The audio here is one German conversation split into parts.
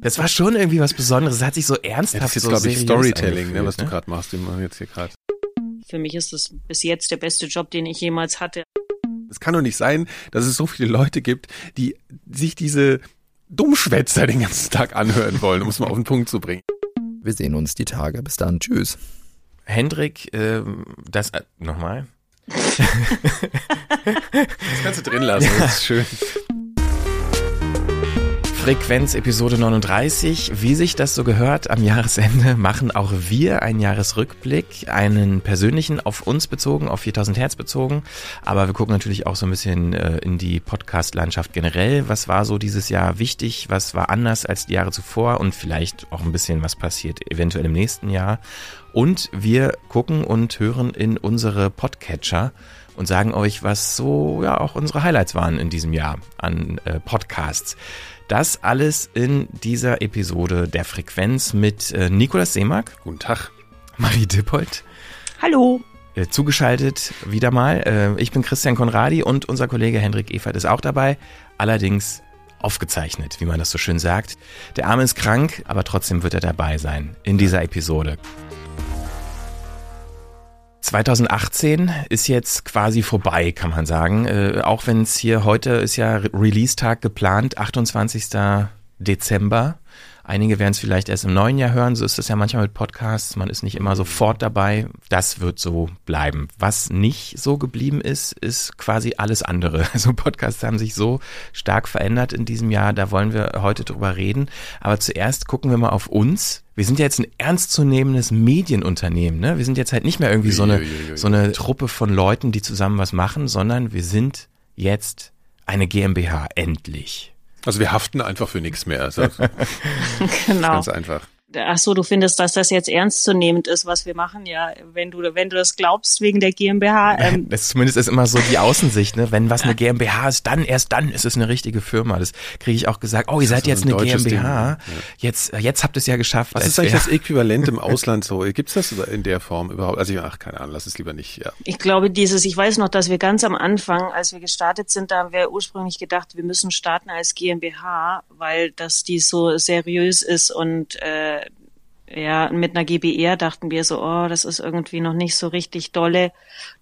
Das war schon irgendwie was Besonderes. Es hat sich so ernsthaft Ja, das ist so glaube ich, Storytelling, ne, was du gerade machst. Jetzt hier gerade. Für mich ist das bis jetzt der beste Job, den ich jemals hatte. Es kann doch nicht sein, dass es so viele Leute gibt, die sich diese Dummschwätzer den ganzen Tag anhören wollen, um es mal auf den Punkt zu bringen. Wir sehen uns die Tage. Bis dann. Tschüss. Hendrik, ähm, das äh, nochmal. Das kannst du drin lassen, das ist schön. Frequenz Episode 39. Wie sich das so gehört, am Jahresende machen auch wir einen Jahresrückblick, einen persönlichen auf uns bezogen, auf 4000 Hertz bezogen. Aber wir gucken natürlich auch so ein bisschen äh, in die Podcast-Landschaft generell. Was war so dieses Jahr wichtig? Was war anders als die Jahre zuvor? Und vielleicht auch ein bisschen, was passiert eventuell im nächsten Jahr. Und wir gucken und hören in unsere Podcatcher und sagen euch, was so ja auch unsere Highlights waren in diesem Jahr an äh, Podcasts. Das alles in dieser Episode der Frequenz mit äh, Nikolas Seemack, Guten Tag. Marie Dippold, Hallo. äh, zugeschaltet wieder mal. Äh, ich bin Christian Konradi und unser Kollege Hendrik Evert ist auch dabei, allerdings aufgezeichnet, wie man das so schön sagt. Der Arme ist krank, aber trotzdem wird er dabei sein in dieser Episode. 2018 ist jetzt quasi vorbei, kann man sagen. Äh, auch wenn es hier heute ist ja Re- Release-Tag geplant, 28. Dezember. Einige werden es vielleicht erst im neuen Jahr hören, so ist es ja manchmal mit Podcasts, man ist nicht immer sofort dabei. Das wird so bleiben. Was nicht so geblieben ist, ist quasi alles andere. Also Podcasts haben sich so stark verändert in diesem Jahr, da wollen wir heute drüber reden. Aber zuerst gucken wir mal auf uns. Wir sind ja jetzt ein ernstzunehmendes Medienunternehmen. Ne? Wir sind jetzt halt nicht mehr irgendwie so eine, so eine Truppe von Leuten, die zusammen was machen, sondern wir sind jetzt eine GmbH, endlich. Also wir haften einfach für nichts mehr. Also, Genau. ganz einfach. Ach so, du findest, dass das jetzt ernstzunehmend ist, was wir machen? Ja, wenn du, wenn du das glaubst wegen der GmbH, ähm, Das zumindest ist immer so die Außensicht, ne? Wenn was eine GmbH ist, dann erst dann ist es eine richtige Firma. Das kriege ich auch gesagt. Oh, ihr seid jetzt ein eine GmbH. Ding, ja. Jetzt, jetzt habt ihr es ja geschafft. Was ist eigentlich das Äquivalent im Ausland so? Gibt's das in der Form überhaupt? Also ich, ach, keine Ahnung, lass es lieber nicht. Ja. ich glaube, dieses, ich weiß noch, dass wir ganz am Anfang, als wir gestartet sind, da haben wir ursprünglich gedacht, wir müssen starten als GmbH, weil das die so seriös ist und äh, ja, mit einer GBR dachten wir so, oh, das ist irgendwie noch nicht so richtig dolle,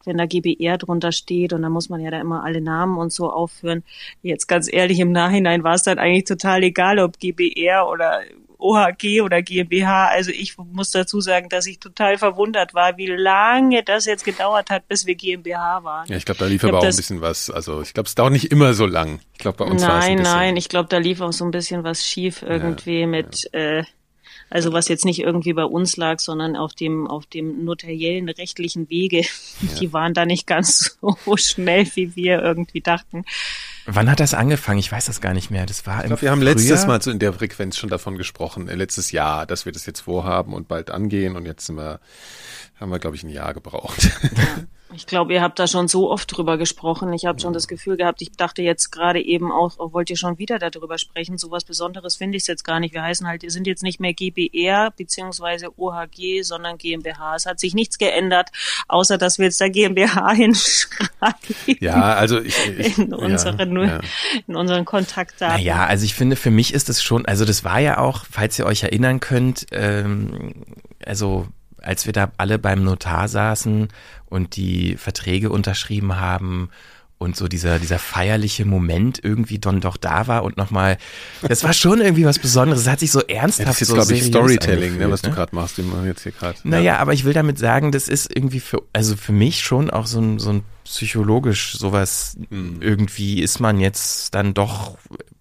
wenn da GBR drunter steht und dann muss man ja da immer alle Namen und so aufführen. Jetzt ganz ehrlich, im Nachhinein war es dann eigentlich total egal, ob GBR oder OHG oder GmbH. Also ich muss dazu sagen, dass ich total verwundert war, wie lange das jetzt gedauert hat, bis wir GmbH waren. Ja, ich glaube, da lief Ich aber auch ein bisschen was. Also ich glaube, es dauert nicht immer so lang. Ich glaube, bei uns war es ein Nein, bisschen. nein, ich glaube, da lief auch so ein bisschen was schief irgendwie mit, Äh, also was jetzt nicht irgendwie bei uns lag, sondern auf dem auf dem notariellen rechtlichen Wege. Die waren da nicht ganz so schnell, wie wir irgendwie dachten. Wann hat das angefangen? Ich weiß das gar nicht mehr. Das war Ich im glaube, wir haben letztes Frühjahr. Mal so in der Frequenz schon davon gesprochen, äh, letztes Jahr, dass wir das jetzt vorhaben und bald angehen. Und jetzt sind wir, haben wir, glaube ich, ein Jahr gebraucht. Ich glaube, ihr habt da schon so oft drüber gesprochen. Ich habe schon das Gefühl gehabt, ich dachte jetzt gerade eben auch, oh, wollt ihr schon wieder darüber sprechen? So was Besonderes finde ich jetzt gar nicht. Wir heißen halt, wir sind jetzt nicht mehr GBR beziehungsweise OHG, sondern GmbH. Es hat sich nichts geändert, außer dass wir jetzt da GmbH hinschreiben. ja, also ich, ich in unseren, ja, ja. in unseren Kontaktdaten. Naja, also ich finde, für mich ist es schon, also das war ja auch, falls ihr euch erinnern könnt, ähm, also als wir da alle beim Notar saßen und die Verträge unterschrieben haben und so dieser, dieser feierliche Moment irgendwie dann doch da war und nochmal, das war schon irgendwie was Besonderes. Es hat sich so Ja, ernsthaft das ist jetzt, so glaube ich, Storytelling, ne, was du gerade machst. Wir machen jetzt hier gerade. Naja, aber ich will damit sagen, das ist irgendwie für, also für mich schon auch so ein, so ein psychologisch sowas, Mhm. irgendwie ist man jetzt dann doch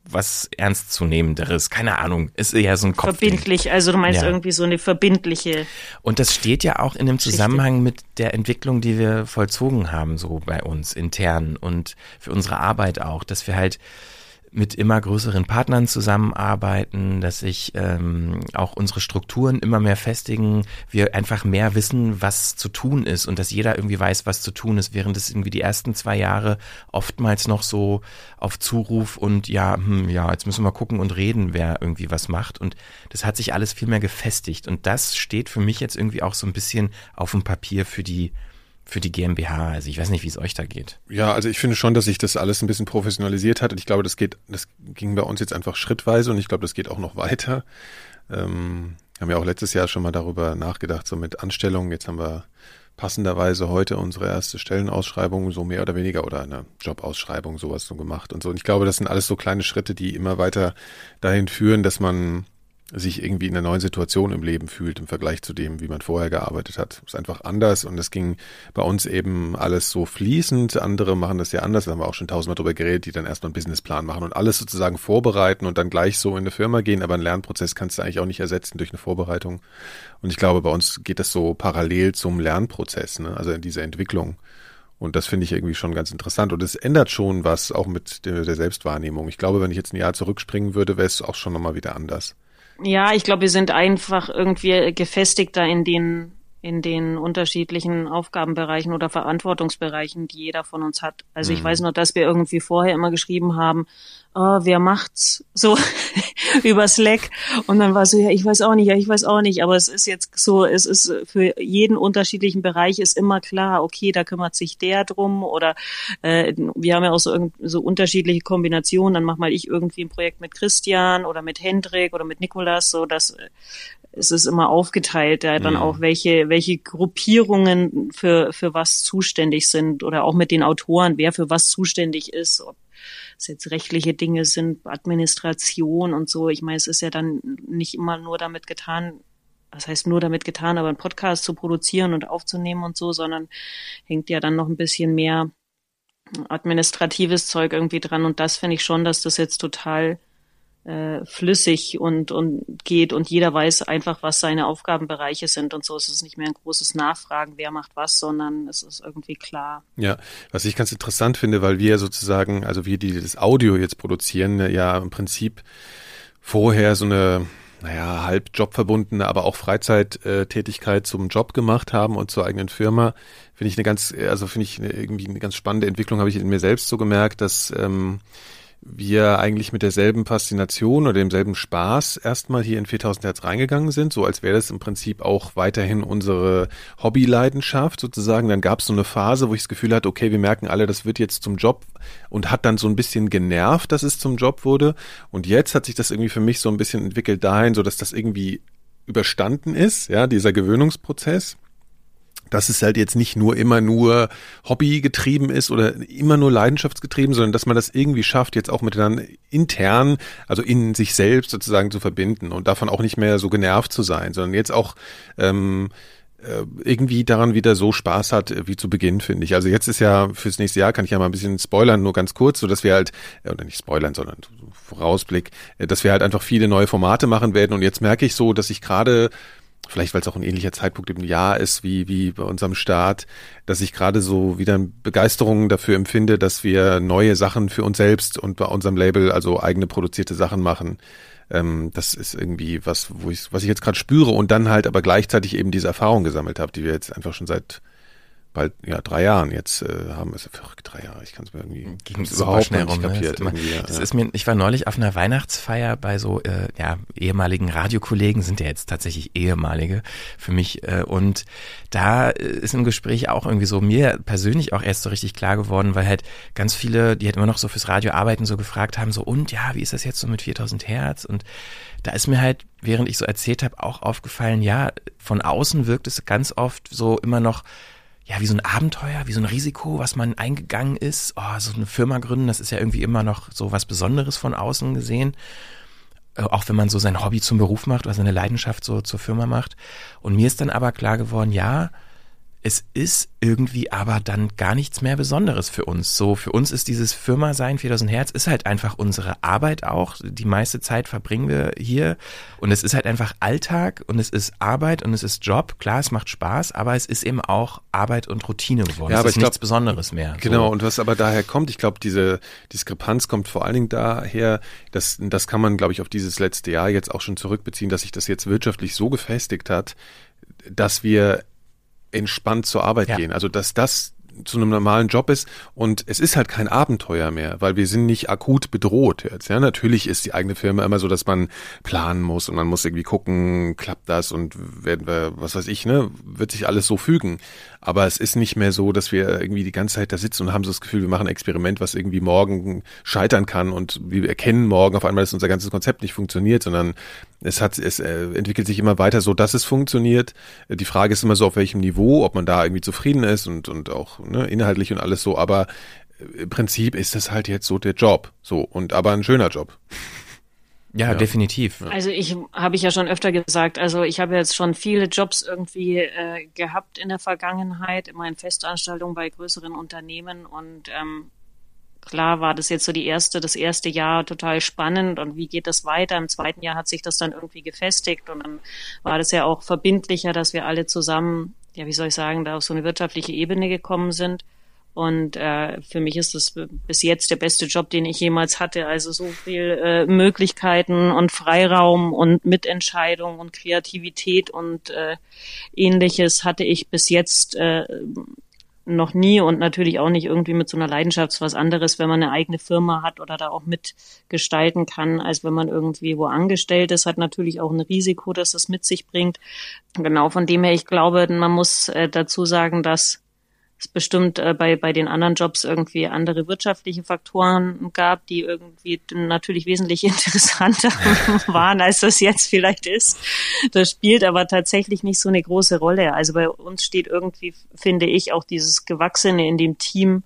was ernstzunehmenderes. Keine Ahnung, ist eher so ein Kopf. Verbindlich, also du meinst Ja. irgendwie so eine verbindliche. Und das steht ja auch in dem. Zusammenhang mit der Entwicklung, die wir vollzogen haben, so bei uns intern und für unsere Arbeit auch, dass wir halt mit immer größeren Partnern zusammenarbeiten, dass sich ähm, auch unsere Strukturen immer mehr festigen, wir einfach mehr wissen, was zu tun ist und dass jeder irgendwie weiß, was zu tun ist, während es irgendwie die ersten zwei Jahre oftmals noch so auf Zuruf und ja, hm, ja, jetzt müssen wir gucken und reden, wer irgendwie was macht. Und das hat sich alles viel mehr gefestigt. Und das steht für mich jetzt irgendwie auch so ein bisschen auf dem Papier für die für die GmbH. Also ich weiß nicht, wie es euch da geht. Ja, also ich finde schon, dass sich das alles ein bisschen professionalisiert hat und ich glaube, das geht, das ging bei uns jetzt einfach schrittweise und ich glaube, das geht auch noch weiter. Ähm, haben ja auch letztes Jahr schon mal darüber nachgedacht, so mit Anstellungen. Jetzt haben wir passenderweise heute unsere erste Stellenausschreibung so mehr oder weniger oder eine Jobausschreibung sowas so gemacht und so. Und ich glaube, das sind alles so kleine Schritte, die immer weiter dahin führen, dass man sich irgendwie in einer neuen Situation im Leben fühlt im Vergleich zu dem, wie man vorher gearbeitet hat. Ist einfach anders und es ging bei uns eben alles so fließend. Andere machen das ja anders, da haben wir auch schon tausendmal drüber geredet, die dann erstmal einen Businessplan machen und alles sozusagen vorbereiten und dann gleich so in eine Firma gehen. Aber einen Lernprozess kannst du eigentlich auch nicht ersetzen durch eine Vorbereitung. Und ich glaube, bei uns geht das so parallel zum Lernprozess, ne? also in dieser Entwicklung. Und das finde ich irgendwie schon ganz interessant. Und es ändert schon was auch mit der Selbstwahrnehmung. Ich glaube, wenn ich jetzt ein Jahr zurückspringen würde, wäre es auch schon nochmal wieder anders. Ja, ich glaube, wir sind einfach irgendwie gefestigter in den in den unterschiedlichen Aufgabenbereichen oder Verantwortungsbereichen, die jeder von uns hat. Also ich mhm. weiß noch, dass wir irgendwie vorher immer geschrieben haben, oh, wer macht's so über Slack und dann war so ja ich weiß auch nicht ja ich weiß auch nicht. Aber es ist jetzt so es ist für jeden unterschiedlichen Bereich ist immer klar okay da kümmert sich der drum oder äh, wir haben ja auch so so unterschiedliche Kombinationen. Dann mach mal ich irgendwie ein Projekt mit Christian oder mit Hendrik oder mit Nikolas. So dass es ist immer aufgeteilt, ja, dann mhm. auch welche, welche Gruppierungen für, für was zuständig sind oder auch mit den Autoren, wer für was zuständig ist, ob es jetzt rechtliche Dinge sind, Administration und so. Ich meine, es ist ja dann nicht immer nur damit getan, was heißt nur damit getan, aber einen Podcast zu produzieren und aufzunehmen und so, sondern hängt ja dann noch ein bisschen mehr administratives Zeug irgendwie dran. Und das finde ich schon, dass das jetzt total äh, flüssig und, und geht und jeder weiß einfach, was seine Aufgabenbereiche sind und so. Es ist nicht mehr ein großes Nachfragen, wer macht was, sondern es ist irgendwie klar. Ja, was ich ganz interessant finde, weil wir sozusagen, also wir, die das Audio jetzt produzieren, ja im Prinzip vorher so eine naja, halb jobverbundene, aber auch Freizeittätigkeit zum Job gemacht haben und zur eigenen Firma, finde ich eine ganz, also finde ich irgendwie eine ganz spannende Entwicklung, habe ich in mir selbst so gemerkt, dass ähm, wir eigentlich mit derselben Faszination oder demselben Spaß erstmal hier in 4000 Hertz reingegangen sind, so als wäre das im Prinzip auch weiterhin unsere Hobbyleidenschaft sozusagen. Dann gab es so eine Phase, wo ich das Gefühl hatte, okay, wir merken alle, das wird jetzt zum Job und hat dann so ein bisschen genervt, dass es zum Job wurde. Und jetzt hat sich das irgendwie für mich so ein bisschen entwickelt dahin, so dass das irgendwie überstanden ist, ja, dieser Gewöhnungsprozess dass es halt jetzt nicht nur immer nur Hobby getrieben ist oder immer nur leidenschaftsgetrieben, sondern dass man das irgendwie schafft, jetzt auch miteinander intern, also in sich selbst sozusagen zu verbinden und davon auch nicht mehr so genervt zu sein, sondern jetzt auch ähm, äh, irgendwie daran wieder so Spaß hat äh, wie zu Beginn, finde ich. Also jetzt ist ja fürs nächste Jahr, kann ich ja mal ein bisschen spoilern, nur ganz kurz, so dass wir halt, äh, oder nicht spoilern, sondern Vorausblick, dass wir halt einfach viele neue Formate machen werden und jetzt merke ich so, dass ich gerade vielleicht weil es auch ein ähnlicher Zeitpunkt im Jahr ist wie, wie bei unserem Start, dass ich gerade so wieder Begeisterung dafür empfinde, dass wir neue Sachen für uns selbst und bei unserem Label, also eigene produzierte Sachen machen. Ähm, das ist irgendwie was, wo ich, was ich jetzt gerade spüre und dann halt aber gleichzeitig eben diese Erfahrung gesammelt habe, die wir jetzt einfach schon seit bald ja drei Jahren jetzt äh, haben es verrückt drei Jahre ich kann es mir irgendwie Ging überhaupt schnell nicht rum, kapiert ne? das, ja. ist mir ich war neulich auf einer Weihnachtsfeier bei so äh, ja ehemaligen Radiokollegen sind ja jetzt tatsächlich ehemalige für mich äh, und da äh, ist im Gespräch auch irgendwie so mir persönlich auch erst so richtig klar geworden weil halt ganz viele die halt immer noch so fürs Radio arbeiten so gefragt haben so und ja wie ist das jetzt so mit 4000 Hertz und da ist mir halt, während ich so erzählt habe, auch aufgefallen, ja, von außen wirkt es ganz oft so immer noch ja, wie so ein Abenteuer, wie so ein Risiko, was man eingegangen ist. Oh, so eine Firma gründen, das ist ja irgendwie immer noch so was Besonderes von außen gesehen. Äh, auch wenn man so sein Hobby zum Beruf macht oder seine Leidenschaft so zur Firma macht. Und mir ist dann aber klar geworden, ja, es ist irgendwie aber dann gar nichts mehr Besonderes für uns. So, für uns ist dieses Firma sein 4000 Hertz ist halt einfach unsere Arbeit auch. Die meiste Zeit verbringen wir hier und es ist halt einfach Alltag und es ist Arbeit und es ist Job. Klar, es macht Spaß, aber es ist eben auch Arbeit und Routine geworden. Ja, aber es ist nichts glaub, Besonderes mehr. Genau. So. Und was aber daher kommt, ich glaube, diese Diskrepanz kommt vor allen Dingen daher, dass das kann man, glaube ich, auf dieses letzte Jahr jetzt auch schon zurückbeziehen, dass sich das jetzt wirtschaftlich so gefestigt hat, dass wir entspannt zur Arbeit ja. gehen. Also dass das zu einem normalen Job ist und es ist halt kein Abenteuer mehr, weil wir sind nicht akut bedroht jetzt. Ja, natürlich ist die eigene Firma immer so, dass man planen muss und man muss irgendwie gucken, klappt das und werden wir, was weiß ich, ne, wird sich alles so fügen. Aber es ist nicht mehr so, dass wir irgendwie die ganze Zeit da sitzen und haben so das Gefühl, wir machen ein Experiment, was irgendwie morgen scheitern kann und wir erkennen morgen auf einmal, dass unser ganzes Konzept nicht funktioniert, sondern es hat, es äh, entwickelt sich immer weiter so, dass es funktioniert. Die Frage ist immer so, auf welchem Niveau, ob man da irgendwie zufrieden ist und, und auch ne, inhaltlich und alles so, aber im Prinzip ist das halt jetzt so der Job. So, und aber ein schöner Job. Ja, ja, definitiv. Also ich habe ich ja schon öfter gesagt, also ich habe jetzt schon viele Jobs irgendwie äh, gehabt in der Vergangenheit, immer in Festanstellungen bei größeren Unternehmen und ähm, klar war das jetzt so die erste, das erste Jahr total spannend und wie geht das weiter? Im zweiten Jahr hat sich das dann irgendwie gefestigt und dann war das ja auch verbindlicher, dass wir alle zusammen, ja, wie soll ich sagen, da auf so eine wirtschaftliche Ebene gekommen sind. Und äh, für mich ist das bis jetzt der beste Job, den ich jemals hatte. Also so viel äh, Möglichkeiten und Freiraum und Mitentscheidung und Kreativität und äh, ähnliches hatte ich bis jetzt äh, noch nie und natürlich auch nicht irgendwie mit so einer Leidenschaft was anderes, wenn man eine eigene Firma hat oder da auch mitgestalten kann, als wenn man irgendwie wo angestellt ist, hat natürlich auch ein Risiko, dass das mit sich bringt. Genau von dem her, ich glaube, man muss äh, dazu sagen, dass es bestimmt äh, bei, bei den anderen Jobs irgendwie andere wirtschaftliche Faktoren gab, die irgendwie natürlich wesentlich interessanter waren, als das jetzt vielleicht ist. Das spielt aber tatsächlich nicht so eine große Rolle. Also bei uns steht irgendwie, finde ich, auch dieses Gewachsene in dem Team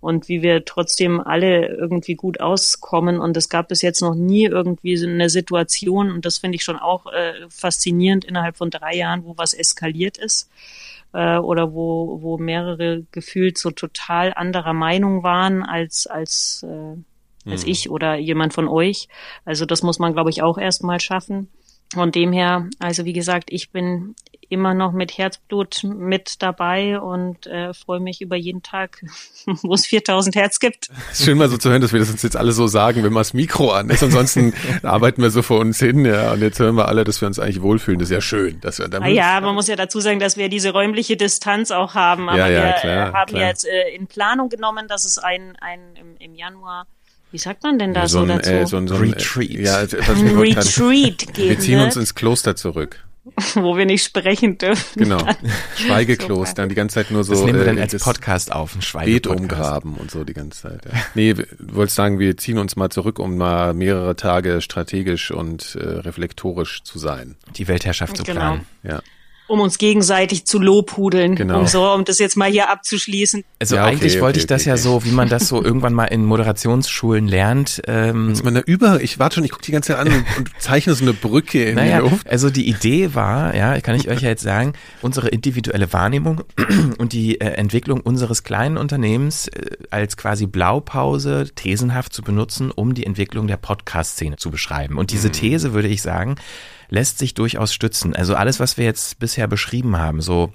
und wie wir trotzdem alle irgendwie gut auskommen. Und es gab bis jetzt noch nie irgendwie so eine Situation, und das finde ich schon auch äh, faszinierend innerhalb von drei Jahren, wo was eskaliert ist äh, oder wo, wo mehrere gefühlt so total anderer Meinung waren als, als, äh, als mhm. ich oder jemand von euch. Also das muss man, glaube ich, auch erstmal schaffen. Von dem her, also wie gesagt, ich bin immer noch mit Herzblut mit dabei und äh, freue mich über jeden Tag, wo es 4000 Hertz gibt. Schön mal so zu hören, dass wir das uns jetzt alle so sagen, wenn man das Mikro an ist. Ansonsten arbeiten wir so vor uns hin, ja. Und jetzt hören wir alle, dass wir uns eigentlich wohlfühlen. Das ist ja schön. Dass wir ah, ja, man muss ja dazu sagen, dass wir diese räumliche Distanz auch haben. Aber ja, ja, wir klar, haben klar. jetzt äh, in Planung genommen, dass es ein, ein im, im Januar wie sagt man denn da so, so, ein, dazu? Äh, so, ein, so ein Retreat. Ja, ein Retreat geben. Wir ziehen uns ins Kloster zurück. wo wir nicht sprechen dürfen. Genau. Schweigekloster, die ganze Zeit nur so. Das nehmen wir dann äh, als Podcast auf, ein Beet umgraben und so die ganze Zeit. Ja. Nee, du wolltest sagen, wir ziehen uns mal zurück, um mal mehrere Tage strategisch und äh, reflektorisch zu sein. Die Weltherrschaft zu genau. planen. Ja um uns gegenseitig zu lobhudeln, genau. um so, um das jetzt mal hier abzuschließen. Also ja, okay, eigentlich okay, wollte okay, ich das ja so, wie man das so irgendwann mal in Moderationsschulen lernt. Ähm, dass man da über, ich warte schon, ich gucke die ganze Zeit an und, und zeichne so eine Brücke in naja, die Luft. Also die Idee war, ja, kann ich euch ja jetzt sagen, unsere individuelle Wahrnehmung und die äh, Entwicklung unseres kleinen Unternehmens äh, als quasi Blaupause thesenhaft zu benutzen, um die Entwicklung der Podcast-Szene zu beschreiben. Und diese mhm. These würde ich sagen, lässt sich durchaus stützen. Also alles, was wir jetzt bisher beschrieben haben, so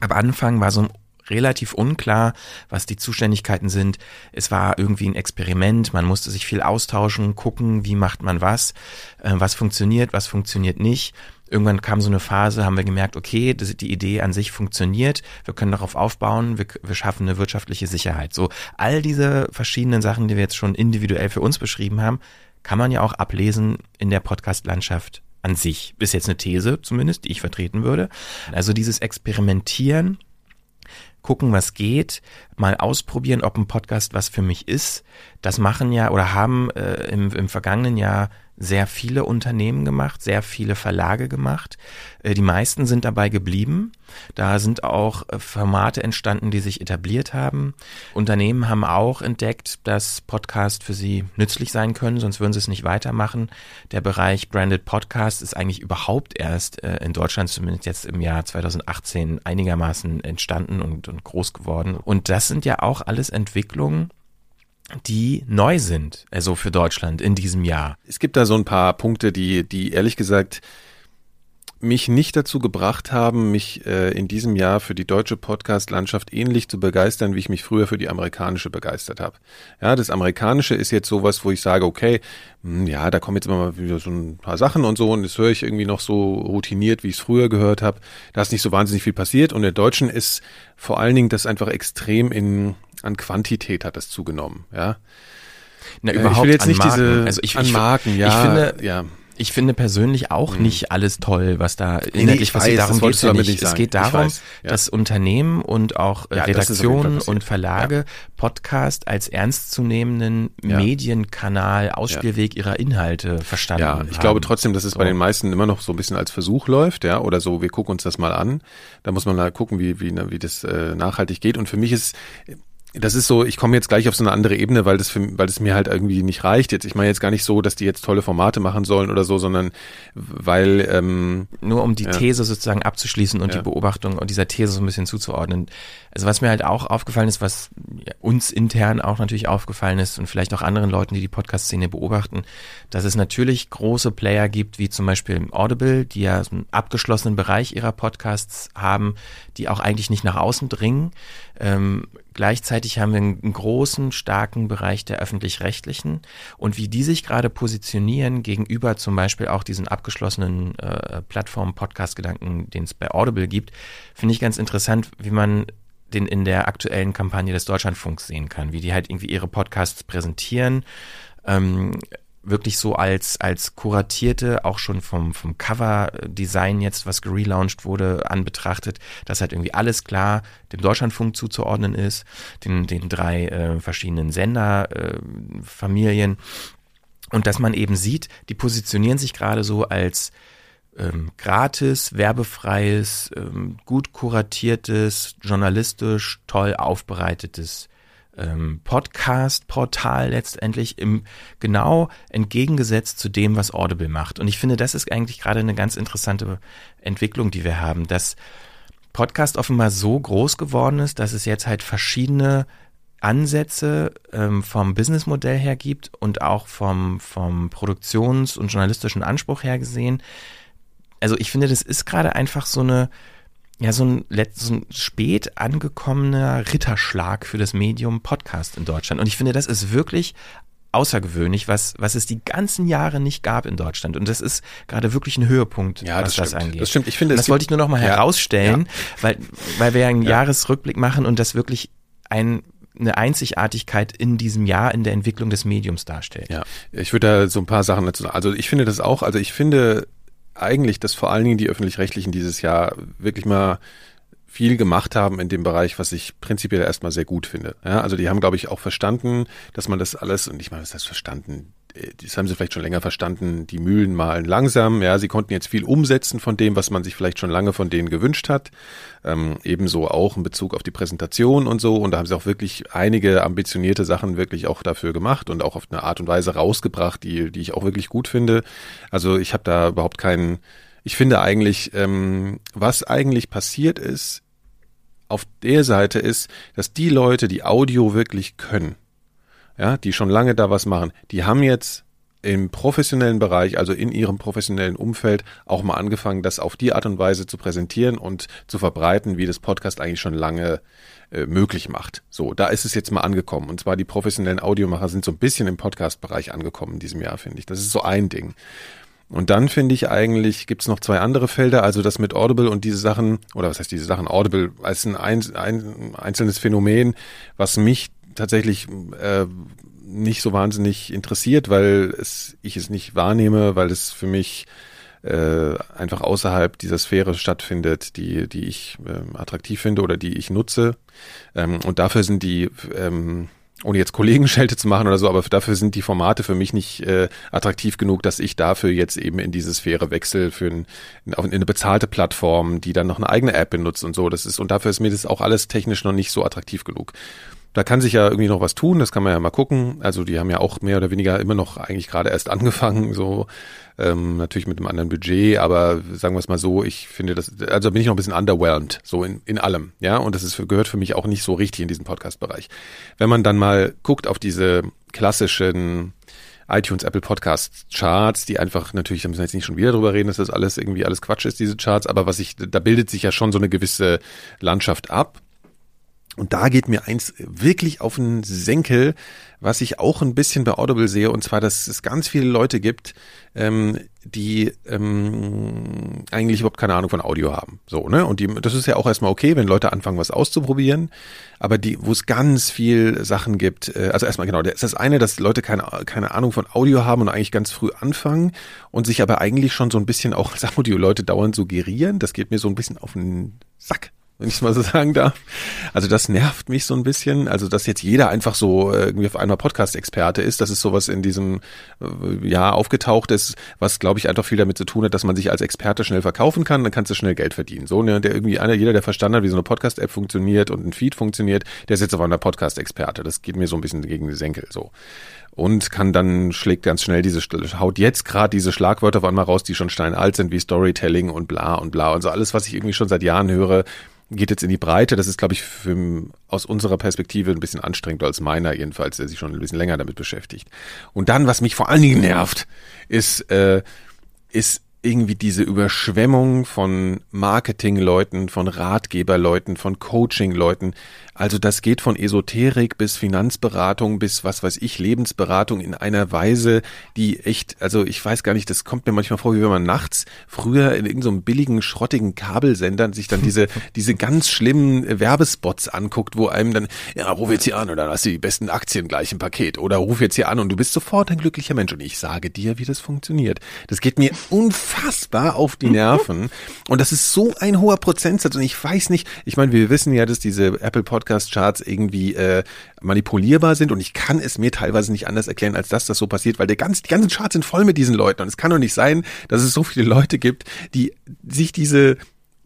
am Anfang war so relativ unklar, was die Zuständigkeiten sind. Es war irgendwie ein Experiment, man musste sich viel austauschen, gucken, wie macht man was, äh, was funktioniert, was funktioniert nicht. Irgendwann kam so eine Phase, haben wir gemerkt, okay, die Idee an sich funktioniert, wir können darauf aufbauen, wir, wir schaffen eine wirtschaftliche Sicherheit. So all diese verschiedenen Sachen, die wir jetzt schon individuell für uns beschrieben haben, kann man ja auch ablesen in der Podcast-Landschaft an sich. Ist jetzt eine These zumindest, die ich vertreten würde. Also dieses Experimentieren, gucken, was geht, mal ausprobieren, ob ein Podcast was für mich ist. Das machen ja oder haben äh, im, im vergangenen Jahr sehr viele Unternehmen gemacht, sehr viele Verlage gemacht. Äh, die meisten sind dabei geblieben. Da sind auch äh, Formate entstanden, die sich etabliert haben. Unternehmen haben auch entdeckt, dass Podcast für sie nützlich sein können, sonst würden sie es nicht weitermachen. Der Bereich Branded Podcast ist eigentlich überhaupt erst äh, in Deutschland, zumindest jetzt im Jahr 2018, einigermaßen entstanden und, und groß geworden. Und das sind ja auch alles Entwicklungen, die neu sind, also für Deutschland in diesem Jahr. Es gibt da so ein paar Punkte, die, die ehrlich gesagt mich nicht dazu gebracht haben, mich äh, in diesem Jahr für die deutsche Podcast-Landschaft ähnlich zu begeistern, wie ich mich früher für die amerikanische begeistert habe. Ja, das amerikanische ist jetzt sowas, wo ich sage, okay, mh, hm, ja, da kommen jetzt immer mal wieder so ein paar Sachen und so und das höre ich irgendwie noch so routiniert, wie ich es früher gehört habe. Da ist nicht so wahnsinnig viel passiert und der deutschen ist vor allen Dingen das einfach extrem in an Quantität hat das zugenommen, ja. Na, überhaupt ich will jetzt nicht Marken. diese also ich, an ich, Marken, ja, ich finde, ja ich finde persönlich auch hm. nicht alles toll, was da inhaltlich nee, passiert. Darum geht es ja nicht. Es geht darum, ja. dass Unternehmen und auch äh, ja, Redaktionen und Verlage ja. Podcast als ernstzunehmenden Medienkanal, Ausspielweg ihrer Inhalte verstanden haben. Ja, ich haben. glaube trotzdem, dass es so. bei den meisten immer noch so ein bisschen als Versuch läuft, ja, oder so, wir gucken uns das mal an. Da muss man mal gucken, wie, wie, wie das äh, nachhaltig geht. Und für mich ist das ist so, ich komme jetzt gleich auf so eine andere Ebene, weil das für, weil das mir halt irgendwie nicht reicht jetzt. Ich meine jetzt gar nicht so, dass die jetzt tolle Formate machen sollen oder so, sondern weil ähm, nur um die ja. These sozusagen abzuschließen und ja. die Beobachtung und dieser These so ein bisschen zuzuordnen. Also was mir halt auch aufgefallen ist, was uns intern auch natürlich aufgefallen ist und vielleicht auch anderen Leuten, die die Podcast-Szene beobachten, dass es natürlich große Player gibt, wie zum Beispiel Audible, die ja einen abgeschlossenen Bereich ihrer Podcasts haben, die auch eigentlich nicht nach außen dringen. Ähm, gleichzeitig haben wir einen großen, starken Bereich der öffentlich-rechtlichen und wie die sich gerade positionieren gegenüber zum Beispiel auch diesen abgeschlossenen äh, Plattform-Podcast-Gedanken, den es bei Audible gibt, finde ich ganz interessant, wie man den in der aktuellen Kampagne des Deutschlandfunks sehen kann, wie die halt irgendwie ihre Podcasts präsentieren. Ähm, wirklich so als, als kuratierte, auch schon vom, vom Cover-Design jetzt, was gelauncht wurde, anbetrachtet, dass halt irgendwie alles klar dem Deutschlandfunk zuzuordnen ist, den, den drei äh, verschiedenen Senderfamilien. Äh, und dass man eben sieht, die positionieren sich gerade so als ähm, gratis, werbefreies, ähm, gut kuratiertes, journalistisch toll aufbereitetes ähm, Podcast-Portal letztendlich im genau entgegengesetzt zu dem, was Audible macht. Und ich finde, das ist eigentlich gerade eine ganz interessante Entwicklung, die wir haben, dass Podcast offenbar so groß geworden ist, dass es jetzt halt verschiedene Ansätze ähm, vom Businessmodell her gibt und auch vom, vom Produktions- und journalistischen Anspruch her gesehen. Also ich finde, das ist gerade einfach so eine ja, so ein, so ein spät angekommener Ritterschlag für das Medium Podcast in Deutschland. Und ich finde, das ist wirklich außergewöhnlich, was, was es die ganzen Jahre nicht gab in Deutschland. Und das ist gerade wirklich ein Höhepunkt, ja, was das, das angeht. Das stimmt. Ich finde, das wollte ich nur noch mal ja, herausstellen, ja. weil, weil wir einen ja. Jahresrückblick machen und das wirklich ein eine Einzigartigkeit in diesem Jahr in der Entwicklung des Mediums darstellt. Ja, ich würde da so ein paar Sachen dazu sagen. Also ich finde das auch, also ich finde eigentlich, dass vor allen Dingen die öffentlich-rechtlichen dieses Jahr wirklich mal viel gemacht haben in dem Bereich, was ich prinzipiell erstmal sehr gut finde. Ja, also die haben, glaube ich, auch verstanden, dass man das alles, und ich meine, was heißt verstanden? Das haben sie vielleicht schon länger verstanden, die Mühlen malen langsam. Ja, sie konnten jetzt viel umsetzen von dem, was man sich vielleicht schon lange von denen gewünscht hat. Ähm, ebenso auch in Bezug auf die Präsentation und so. Und da haben sie auch wirklich einige ambitionierte Sachen wirklich auch dafür gemacht und auch auf eine Art und Weise rausgebracht, die, die ich auch wirklich gut finde. Also ich habe da überhaupt keinen, ich finde eigentlich, ähm, was eigentlich passiert ist, auf der Seite ist, dass die Leute, die Audio wirklich können, ja, die schon lange da was machen, die haben jetzt im professionellen Bereich, also in ihrem professionellen Umfeld, auch mal angefangen, das auf die Art und Weise zu präsentieren und zu verbreiten, wie das Podcast eigentlich schon lange äh, möglich macht. So, da ist es jetzt mal angekommen. Und zwar die professionellen Audiomacher sind so ein bisschen im Podcast-Bereich angekommen in diesem Jahr, finde ich. Das ist so ein Ding. Und dann finde ich eigentlich, gibt es noch zwei andere Felder, also das mit Audible und diese Sachen, oder was heißt diese Sachen, Audible als ein, ein, ein einzelnes Phänomen, was mich tatsächlich äh, nicht so wahnsinnig interessiert, weil es, ich es nicht wahrnehme, weil es für mich äh, einfach außerhalb dieser Sphäre stattfindet, die, die ich äh, attraktiv finde oder die ich nutze. Ähm, und dafür sind die ähm, ohne jetzt Kollegenschelte zu machen oder so, aber dafür sind die Formate für mich nicht äh, attraktiv genug, dass ich dafür jetzt eben in diese Sphäre wechsle für ein, in eine bezahlte Plattform, die dann noch eine eigene App benutzt und so. Das ist und dafür ist mir das auch alles technisch noch nicht so attraktiv genug. Da kann sich ja irgendwie noch was tun, das kann man ja mal gucken. Also die haben ja auch mehr oder weniger immer noch eigentlich gerade erst angefangen, so ähm, natürlich mit einem anderen Budget, aber sagen wir es mal so, ich finde das, also bin ich noch ein bisschen underwhelmed, so in, in allem, ja, und das ist, gehört für mich auch nicht so richtig in diesen Podcast-Bereich. Wenn man dann mal guckt auf diese klassischen iTunes, Apple Podcast Charts, die einfach natürlich, da müssen wir jetzt nicht schon wieder drüber reden, dass das alles irgendwie alles Quatsch ist, diese Charts, aber was ich, da bildet sich ja schon so eine gewisse Landschaft ab. Und da geht mir eins wirklich auf den Senkel, was ich auch ein bisschen bei Audible sehe, und zwar, dass es ganz viele Leute gibt, ähm, die ähm, eigentlich überhaupt keine Ahnung von Audio haben. So, ne? Und die, das ist ja auch erstmal okay, wenn Leute anfangen, was auszuprobieren. Aber die, wo es ganz viel Sachen gibt, äh, also erstmal genau, das ist das eine, dass Leute keine, keine Ahnung von Audio haben und eigentlich ganz früh anfangen und sich aber eigentlich schon so ein bisschen auch als Audio-Leute dauernd suggerieren. Das geht mir so ein bisschen auf den Sack wenn ich es mal so sagen darf. Also das nervt mich so ein bisschen. Also dass jetzt jeder einfach so äh, irgendwie auf einmal Podcast-Experte ist, das ist sowas in diesem äh, Jahr aufgetaucht ist, was glaube ich einfach viel damit zu tun hat, dass man sich als Experte schnell verkaufen kann, dann kannst du schnell Geld verdienen. So, ne, der irgendwie einer, jeder, der verstanden hat, wie so eine Podcast-App funktioniert und ein Feed funktioniert, der ist jetzt auf einmal Podcast-Experte. Das geht mir so ein bisschen gegen die Senkel so und kann dann schlägt ganz schnell diese haut jetzt gerade diese Schlagwörter auf einmal raus, die schon steinalt sind wie Storytelling und bla und bla und so alles, was ich irgendwie schon seit Jahren höre, geht jetzt in die Breite. Das ist, glaube ich, für, aus unserer Perspektive ein bisschen anstrengender als meiner jedenfalls, der sich schon ein bisschen länger damit beschäftigt. Und dann, was mich vor allen Dingen nervt, ist, äh, ist irgendwie diese Überschwemmung von Marketingleuten, von Ratgeberleuten, von Coachingleuten, also das geht von Esoterik bis Finanzberatung bis was weiß ich, Lebensberatung in einer Weise, die echt, also ich weiß gar nicht, das kommt mir manchmal vor, wie wenn man nachts früher in irgendeinem so billigen, schrottigen Kabelsender sich dann diese, diese ganz schlimmen Werbespots anguckt, wo einem dann, ja, ruf jetzt hier an oder hast du die besten Aktien gleich im Paket oder ruf jetzt hier an und du bist sofort ein glücklicher Mensch. Und ich sage dir, wie das funktioniert. Das geht mir unfassbar auf die Nerven. Und das ist so ein hoher Prozentsatz. Und ich weiß nicht, ich meine, wir wissen ja, dass diese Apple Podcast Podcast-Charts irgendwie äh, manipulierbar sind. Und ich kann es mir teilweise nicht anders erklären, als dass das so passiert, weil der ganz, die ganzen Charts sind voll mit diesen Leuten. Und es kann doch nicht sein, dass es so viele Leute gibt, die sich diese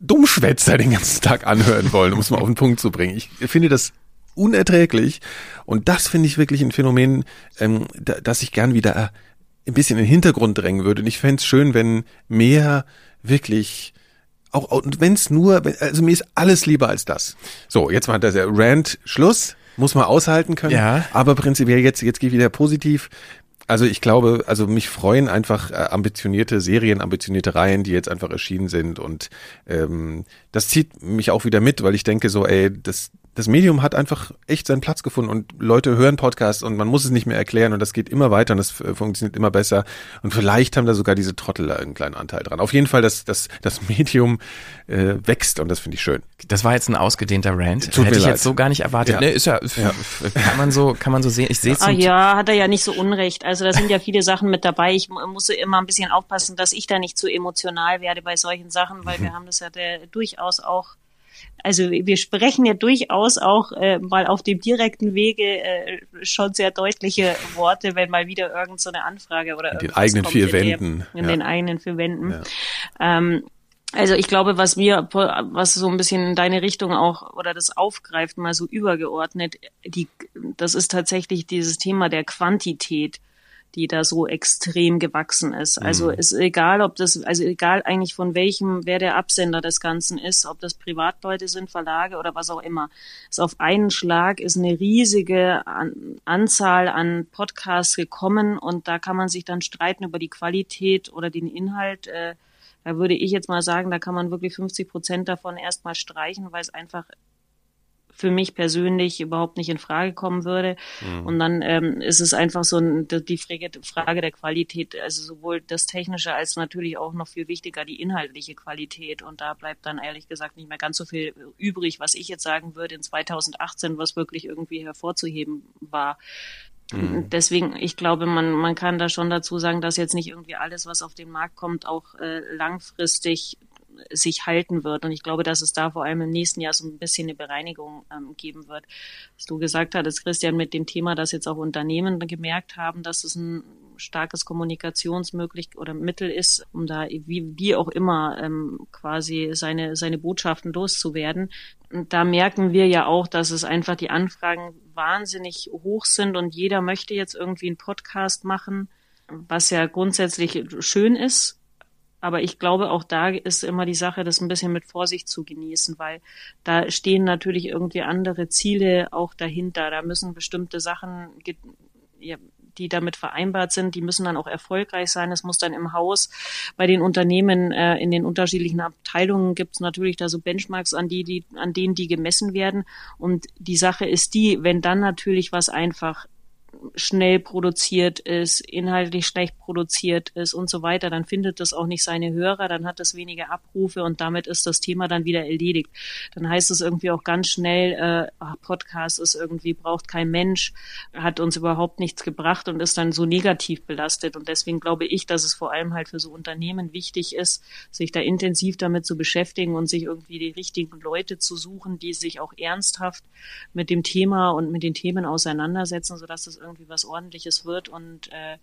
Dummschwätzer den ganzen Tag anhören wollen, um es mal auf den Punkt zu bringen. Ich finde das unerträglich. Und das finde ich wirklich ein Phänomen, ähm, da, dass ich gern wieder ein bisschen in den Hintergrund drängen würde. Und ich fände es schön, wenn mehr wirklich auch, und wenn es nur, also mir ist alles lieber als das. So, jetzt war der Rant Schluss, muss man aushalten können. Ja. Aber prinzipiell jetzt, jetzt gehe ich wieder positiv. Also ich glaube, also mich freuen einfach äh, ambitionierte Serien, ambitionierte Reihen, die jetzt einfach erschienen sind und ähm, das zieht mich auch wieder mit, weil ich denke so, ey, das das Medium hat einfach echt seinen Platz gefunden und Leute hören Podcasts und man muss es nicht mehr erklären und das geht immer weiter und das funktioniert immer besser und vielleicht haben da sogar diese Trottel da einen kleinen Anteil dran. Auf jeden Fall, dass das, das Medium äh, wächst und das finde ich schön. Das war jetzt ein ausgedehnter Rant. Tut Hätte ich leid. jetzt so gar nicht erwartet. Ja. Ne, ist ja, ja, kann man so, kann man so sehen. Ich sehe es. Ah, ja, hat er ja nicht so unrecht. Also da sind ja viele Sachen mit dabei. Ich muss immer ein bisschen aufpassen, dass ich da nicht zu emotional werde bei solchen Sachen, weil mhm. wir haben das ja der, durchaus auch also wir sprechen ja durchaus auch äh, mal auf dem direkten Wege äh, schon sehr deutliche Worte, wenn mal wieder irgend so eine Anfrage oder in den eigenen vier Wänden. Der, in ja. den eigenen vier Wänden. Ja. Ähm, also ich glaube, was wir, was so ein bisschen in deine Richtung auch oder das aufgreift, mal so übergeordnet, die, das ist tatsächlich dieses Thema der Quantität die da so extrem gewachsen ist. Also mhm. ist egal, ob das, also egal eigentlich von welchem, wer der Absender des Ganzen ist, ob das Privatleute sind, Verlage oder was auch immer. Ist auf einen Schlag ist eine riesige an, Anzahl an Podcasts gekommen und da kann man sich dann streiten über die Qualität oder den Inhalt. Äh, da würde ich jetzt mal sagen, da kann man wirklich 50 Prozent davon erstmal streichen, weil es einfach für mich persönlich überhaupt nicht in Frage kommen würde. Mhm. Und dann ähm, ist es einfach so ein, die Frage der Qualität, also sowohl das Technische als natürlich auch noch viel wichtiger die inhaltliche Qualität. Und da bleibt dann ehrlich gesagt nicht mehr ganz so viel übrig, was ich jetzt sagen würde in 2018, was wirklich irgendwie hervorzuheben war. Mhm. Deswegen, ich glaube, man, man kann da schon dazu sagen, dass jetzt nicht irgendwie alles, was auf den Markt kommt, auch äh, langfristig sich halten wird. Und ich glaube, dass es da vor allem im nächsten Jahr so ein bisschen eine Bereinigung ähm, geben wird. Was du gesagt hattest, Christian, mit dem Thema, dass jetzt auch Unternehmen gemerkt haben, dass es ein starkes Kommunikationsmöglich oder Mittel ist, um da wie, wie auch immer ähm, quasi seine, seine Botschaften loszuwerden. Und da merken wir ja auch, dass es einfach die Anfragen wahnsinnig hoch sind und jeder möchte jetzt irgendwie einen Podcast machen, was ja grundsätzlich schön ist. Aber ich glaube, auch da ist immer die Sache, das ein bisschen mit Vorsicht zu genießen, weil da stehen natürlich irgendwie andere Ziele auch dahinter. Da müssen bestimmte Sachen die damit vereinbart sind, die müssen dann auch erfolgreich sein. Es muss dann im Haus bei den Unternehmen äh, in den unterschiedlichen Abteilungen gibt es natürlich da so Benchmarks, an die, die, an denen die gemessen werden. Und die Sache ist die, wenn dann natürlich was einfach schnell produziert ist, inhaltlich schlecht produziert ist und so weiter, dann findet das auch nicht seine Hörer, dann hat das weniger Abrufe und damit ist das Thema dann wieder erledigt. Dann heißt es irgendwie auch ganz schnell, äh, ach, Podcast ist irgendwie, braucht kein Mensch, hat uns überhaupt nichts gebracht und ist dann so negativ belastet. Und deswegen glaube ich, dass es vor allem halt für so Unternehmen wichtig ist, sich da intensiv damit zu beschäftigen und sich irgendwie die richtigen Leute zu suchen, die sich auch ernsthaft mit dem Thema und mit den Themen auseinandersetzen, sodass es irgendwie was Ordentliches wird und äh,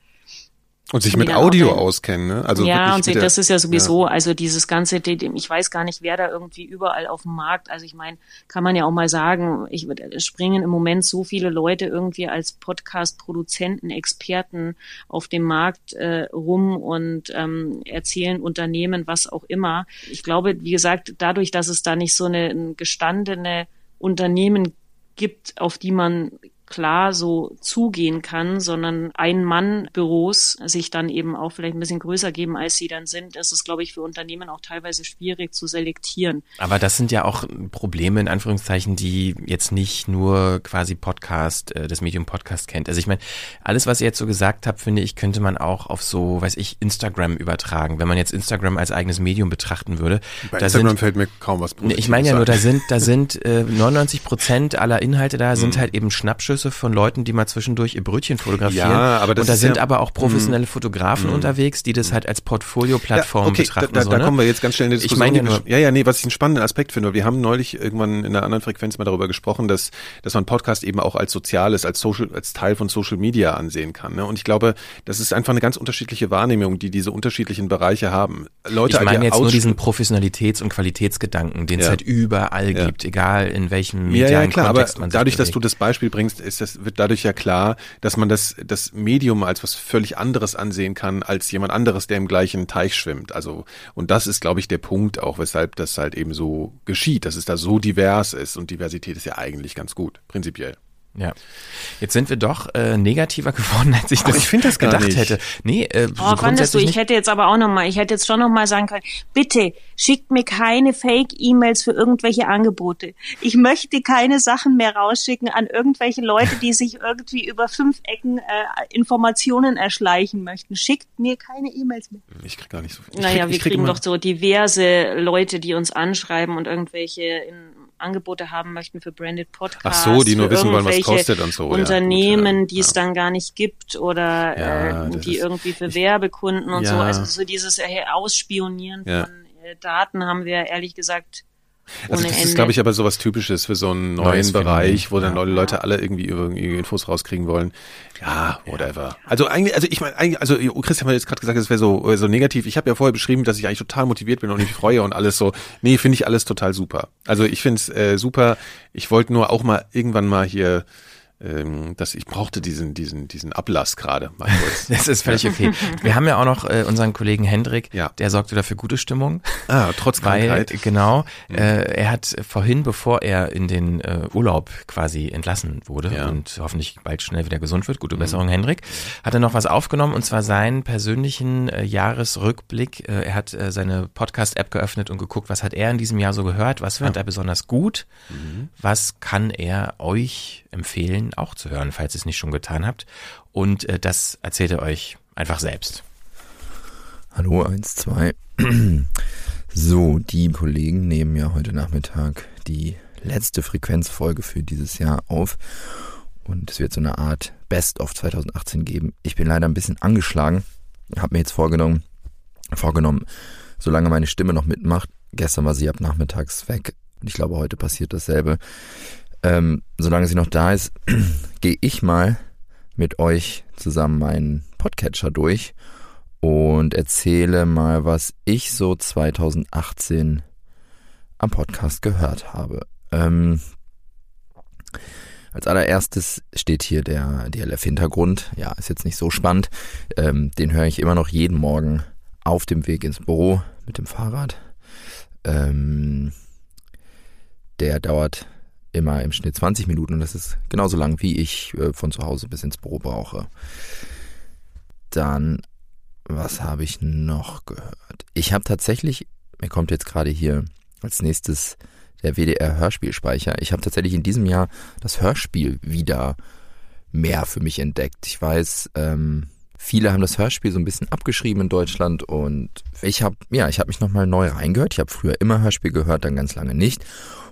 und sich mit Audio auskennen, ne? Also ja, und das ist ja sowieso, ja. also dieses ganze, ich weiß gar nicht, wer da irgendwie überall auf dem Markt, also ich meine, kann man ja auch mal sagen, ich springen im Moment so viele Leute irgendwie als Podcast-Produzenten, Experten auf dem Markt äh, rum und ähm, erzählen Unternehmen, was auch immer. Ich glaube, wie gesagt, dadurch, dass es da nicht so eine, ein gestandene Unternehmen gibt, auf die man klar so zugehen kann, sondern Ein-Mann-Büros sich dann eben auch vielleicht ein bisschen größer geben, als sie dann sind, ist es, glaube ich, für Unternehmen auch teilweise schwierig zu selektieren. Aber das sind ja auch Probleme, in Anführungszeichen, die jetzt nicht nur quasi Podcast, äh, das Medium Podcast kennt. Also ich meine, alles, was ihr jetzt so gesagt habt, finde ich, könnte man auch auf so, weiß ich, Instagram übertragen. Wenn man jetzt Instagram als eigenes Medium betrachten würde. Bei Instagram sind, fällt mir kaum was Positives Ich meine ja nur, da sind, da sind äh, 99 Prozent aller Inhalte da, sind hm. halt eben Schnappschüsse Größe von Leuten, die mal zwischendurch ihr Brötchen fotografieren. Ja, aber das und da sind ja, aber auch professionelle Fotografen mh. unterwegs, die das halt als Portfolio-Plattform ja, okay, betrachten. Da, da, so, da ne? kommen wir jetzt ganz schnell in die Diskussion. Ich meine ja, nur, ja, ja, nee, was ich einen spannenden Aspekt finde, wir haben neulich irgendwann in einer anderen Frequenz mal darüber gesprochen, dass, dass man Podcast eben auch als soziales, als Social, als Teil von Social Media ansehen kann. Ne? Und ich glaube, das ist einfach eine ganz unterschiedliche Wahrnehmung, die diese unterschiedlichen Bereiche haben. Leute, ich meine jetzt nur diesen Professionalitäts- und Qualitätsgedanken, den es halt überall gibt, egal in welchem medialen ja, ja, klar, Kontext man sich dadurch, bewegt. dass du das Beispiel bringst, ist das, wird dadurch ja klar, dass man das, das Medium als was völlig anderes ansehen kann, als jemand anderes, der im gleichen Teich schwimmt. Also, und das ist, glaube ich, der Punkt auch, weshalb das halt eben so geschieht, dass es da so divers ist und Diversität ist ja eigentlich ganz gut, prinzipiell. Ja. Jetzt sind wir doch äh, negativer geworden, als ich das, ich das gedacht nicht. hätte. Nee, äh, oh, so fandest du, ich hätte jetzt aber auch noch mal, ich hätte jetzt schon noch mal sagen können, bitte schickt mir keine Fake-E-Mails für irgendwelche Angebote. Ich möchte keine Sachen mehr rausschicken an irgendwelche Leute, die sich irgendwie über fünf Ecken äh, Informationen erschleichen möchten. Schickt mir keine E-Mails mehr. Ich krieg gar nicht so viel. Naja, krieg, wir kriegen doch so diverse Leute, die uns anschreiben und irgendwelche in Angebote haben möchten für Branded Podcasts. Ach so, die nur wissen wollen, was kostet und so. Unternehmen, ja, gut, ja. die es dann gar nicht gibt oder ja, äh, die irgendwie für Werbekunden und so. Also so dieses Ausspionieren von äh, Daten haben wir ehrlich gesagt also das ist, glaube ich, aber sowas Typisches für so einen neuen Neues Bereich, wo dann ja. Leute alle irgendwie irgendwie Infos rauskriegen wollen. Ja, whatever. Also eigentlich, also ich meine, eigentlich, also Christian hat jetzt gerade gesagt, es wäre so so negativ. Ich habe ja vorher beschrieben, dass ich eigentlich total motiviert bin und mich freue und alles so. Nee, finde ich alles total super. Also ich finde es äh, super. Ich wollte nur auch mal irgendwann mal hier ähm, dass ich brauchte diesen, diesen, diesen Ablass gerade. das ist völlig okay. Wir haben ja auch noch äh, unseren Kollegen Hendrik, ja. der sorgte dafür gute Stimmung. Ah, trotz weil, Krankheit. Genau. Mhm. Äh, er hat vorhin, bevor er in den äh, Urlaub quasi entlassen wurde ja. und hoffentlich bald schnell wieder gesund wird, gute mhm. Besserung Hendrik, hat er noch was aufgenommen und zwar seinen persönlichen äh, Jahresrückblick. Äh, er hat äh, seine Podcast-App geöffnet und geguckt, was hat er in diesem Jahr so gehört, was fand ja. er besonders gut, mhm. was kann er euch empfehlen, auch zu hören, falls ihr es nicht schon getan habt. Und äh, das erzählt er euch einfach selbst. Hallo, eins, zwei. So, die Kollegen nehmen ja heute Nachmittag die letzte Frequenzfolge für dieses Jahr auf. Und es wird so eine Art Best of 2018 geben. Ich bin leider ein bisschen angeschlagen. Habe mir jetzt vorgenommen, vorgenommen, solange meine Stimme noch mitmacht. Gestern war sie ab nachmittags weg. Und ich glaube, heute passiert dasselbe. Ähm, solange sie noch da ist, gehe ich mal mit euch zusammen meinen Podcatcher durch und erzähle mal, was ich so 2018 am Podcast gehört habe. Ähm, als allererstes steht hier der DLF-Hintergrund. Ja, ist jetzt nicht so spannend. Ähm, den höre ich immer noch jeden Morgen auf dem Weg ins Büro mit dem Fahrrad. Ähm, der dauert immer im Schnitt 20 Minuten und das ist genauso lang, wie ich äh, von zu Hause bis ins Büro brauche. Dann, was habe ich noch gehört? Ich habe tatsächlich, mir kommt jetzt gerade hier als nächstes der WDR Hörspielspeicher. Ich habe tatsächlich in diesem Jahr das Hörspiel wieder mehr für mich entdeckt. Ich weiß, ähm, viele haben das Hörspiel so ein bisschen abgeschrieben in Deutschland und ich habe ja, ich habe mich nochmal neu reingehört. Ich habe früher immer Hörspiel gehört, dann ganz lange nicht.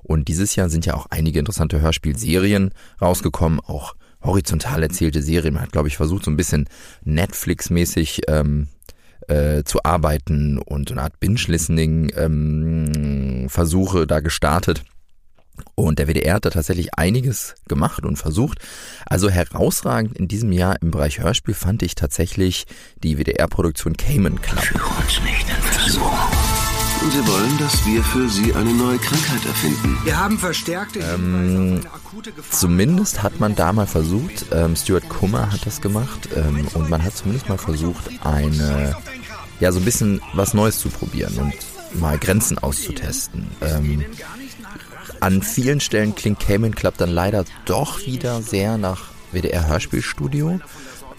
Und dieses Jahr sind ja auch einige interessante Hörspielserien rausgekommen, auch horizontal erzählte Serien. Man hat, glaube ich, versucht, so ein bisschen Netflix-mäßig ähm, äh, zu arbeiten und so eine Art Binge-Listening-Versuche ähm, da gestartet. Und der WDR hat da tatsächlich einiges gemacht und versucht. Also herausragend in diesem Jahr im Bereich Hörspiel fand ich tatsächlich die WDR-Produktion Cayman Club. Für uns nicht in Versuch. Sie wollen, dass wir für Sie eine neue Krankheit erfinden. Wir haben verstärkte ähm, Zumindest hat man da mal versucht, ähm, Stuart Kummer hat das gemacht ähm, und man hat zumindest mal versucht, eine, ja, so ein bisschen was Neues zu probieren und mal Grenzen auszutesten. Ähm, an vielen Stellen klingt Cayman Club dann leider doch wieder sehr nach WDR Hörspielstudio,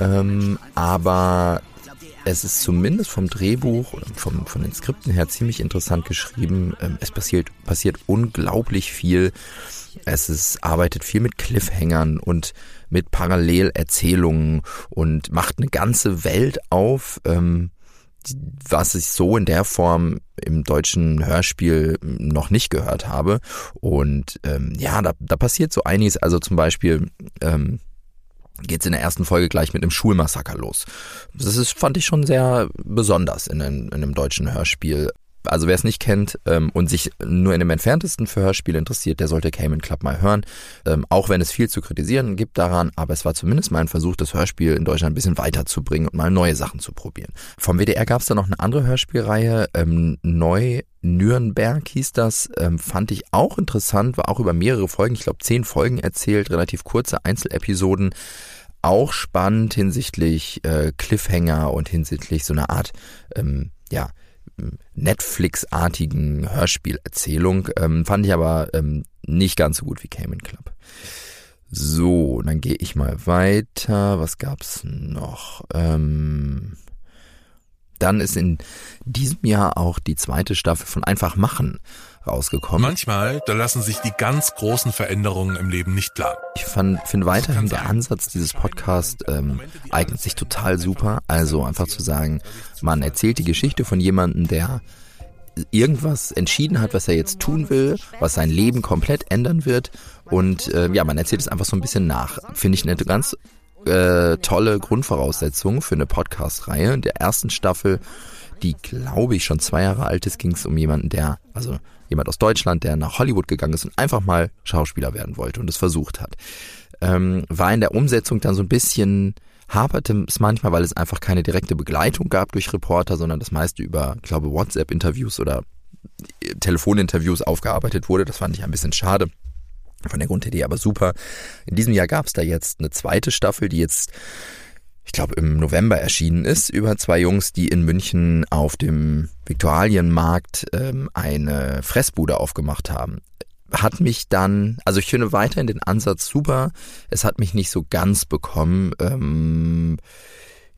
ähm, aber es ist zumindest vom Drehbuch oder vom, von den Skripten her ziemlich interessant geschrieben. Ähm, es passiert, passiert unglaublich viel. Es ist, arbeitet viel mit Cliffhängern und mit Parallelerzählungen und macht eine ganze Welt auf, ähm, was ich so in der Form im deutschen Hörspiel noch nicht gehört habe. Und ähm, ja, da, da passiert so einiges. Also zum Beispiel ähm, geht es in der ersten Folge gleich mit einem Schulmassaker los. Das ist, fand ich schon sehr besonders in in einem deutschen Hörspiel. Also wer es nicht kennt ähm, und sich nur in dem entferntesten für Hörspiele interessiert, der sollte Cayman Club mal hören. Ähm, auch wenn es viel zu kritisieren gibt daran, aber es war zumindest mal ein Versuch, das Hörspiel in Deutschland ein bisschen weiterzubringen und mal neue Sachen zu probieren. Vom WDR gab es da noch eine andere Hörspielreihe, ähm, Neu Nürnberg hieß das, ähm, fand ich auch interessant, war auch über mehrere Folgen, ich glaube zehn Folgen erzählt, relativ kurze Einzelepisoden auch spannend hinsichtlich äh, Cliffhanger und hinsichtlich so einer Art, ähm, ja, Netflix-artigen Hörspielerzählung. Ähm, fand ich aber ähm, nicht ganz so gut wie Cayman Club. So, dann gehe ich mal weiter. Was gab's noch? Ähm, dann ist in diesem Jahr auch die zweite Staffel von Einfach machen rausgekommen. Manchmal, da lassen sich die ganz großen Veränderungen im Leben nicht planen. Ich finde weiterhin der Ansatz dieses Podcasts ähm, eignet sich total super. Also einfach zu sagen, man erzählt die Geschichte von jemandem, der irgendwas entschieden hat, was er jetzt tun will, was sein Leben komplett ändern wird. Und äh, ja, man erzählt es einfach so ein bisschen nach. Finde ich eine ganz äh, tolle Grundvoraussetzung für eine Podcast-Reihe. In der ersten Staffel, die glaube ich schon zwei Jahre alt ist, ging es um jemanden, der, also jemand aus Deutschland, der nach Hollywood gegangen ist und einfach mal Schauspieler werden wollte und es versucht hat. Ähm, war in der Umsetzung dann so ein bisschen haperte es manchmal, weil es einfach keine direkte Begleitung gab durch Reporter, sondern das meiste über, glaube, WhatsApp-Interviews oder äh, Telefoninterviews aufgearbeitet wurde. Das fand ich ein bisschen schade. Von der Grundidee aber super. In diesem Jahr gab es da jetzt eine zweite Staffel, die jetzt ich glaube, im November erschienen ist, über zwei Jungs, die in München auf dem Viktualienmarkt ähm, eine Fressbude aufgemacht haben. Hat mich dann, also ich finde weiterhin den Ansatz super. Es hat mich nicht so ganz bekommen. Ähm,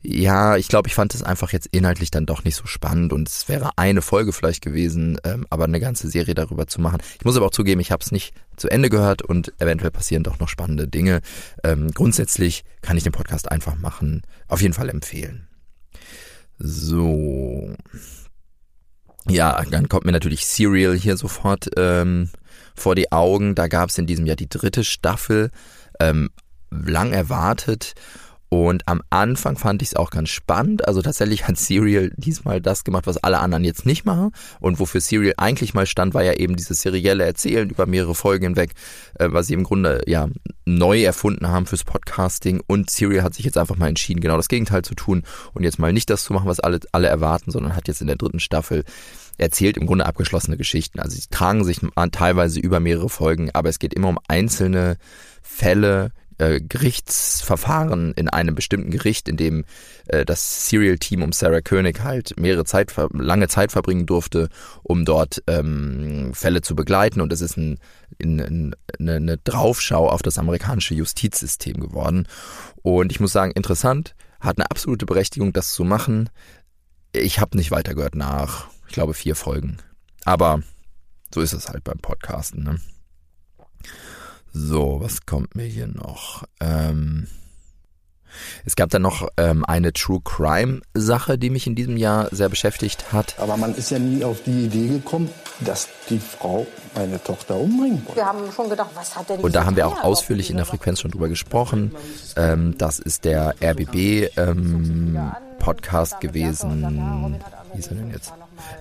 ja, ich glaube, ich fand es einfach jetzt inhaltlich dann doch nicht so spannend und es wäre eine Folge vielleicht gewesen, ähm, aber eine ganze Serie darüber zu machen. Ich muss aber auch zugeben, ich habe es nicht zu Ende gehört und eventuell passieren doch noch spannende Dinge. Ähm, grundsätzlich kann ich den Podcast einfach machen, auf jeden Fall empfehlen. So. Ja, dann kommt mir natürlich Serial hier sofort ähm, vor die Augen. Da gab es in diesem Jahr die dritte Staffel, ähm, lang erwartet und am Anfang fand ich es auch ganz spannend. Also tatsächlich hat Serial diesmal das gemacht, was alle anderen jetzt nicht machen. Und wofür Serial eigentlich mal stand, war ja eben dieses serielle Erzählen über mehrere Folgen hinweg, äh, was sie im Grunde ja neu erfunden haben fürs Podcasting. Und Serial hat sich jetzt einfach mal entschieden, genau das Gegenteil zu tun und jetzt mal nicht das zu machen, was alle, alle erwarten, sondern hat jetzt in der dritten Staffel erzählt im Grunde abgeschlossene Geschichten. Also sie tragen sich teilweise über mehrere Folgen, aber es geht immer um einzelne Fälle, äh, Gerichtsverfahren in einem bestimmten Gericht, in dem äh, das Serial-Team um Sarah König halt mehrere Zeit, lange Zeit verbringen durfte, um dort ähm, Fälle zu begleiten. Und es ist ein, ein, ein, eine, eine Draufschau auf das amerikanische Justizsystem geworden. Und ich muss sagen, interessant, hat eine absolute Berechtigung, das zu machen. Ich habe nicht weitergehört nach, ich glaube, vier Folgen. Aber so ist es halt beim Podcasten. Ne? So, was kommt mir hier noch? Ähm, es gab dann noch ähm, eine True Crime Sache, die mich in diesem Jahr sehr beschäftigt hat. Aber man ist ja nie auf die Idee gekommen, dass die Frau meine Tochter umbringen wollte. Wir haben schon gedacht, was hat denn Und da haben wir auch ausführlich in der Frequenz schon drüber gesprochen. Ähm, das ist der RBB ähm, Podcast gewesen. Wie ist er denn jetzt?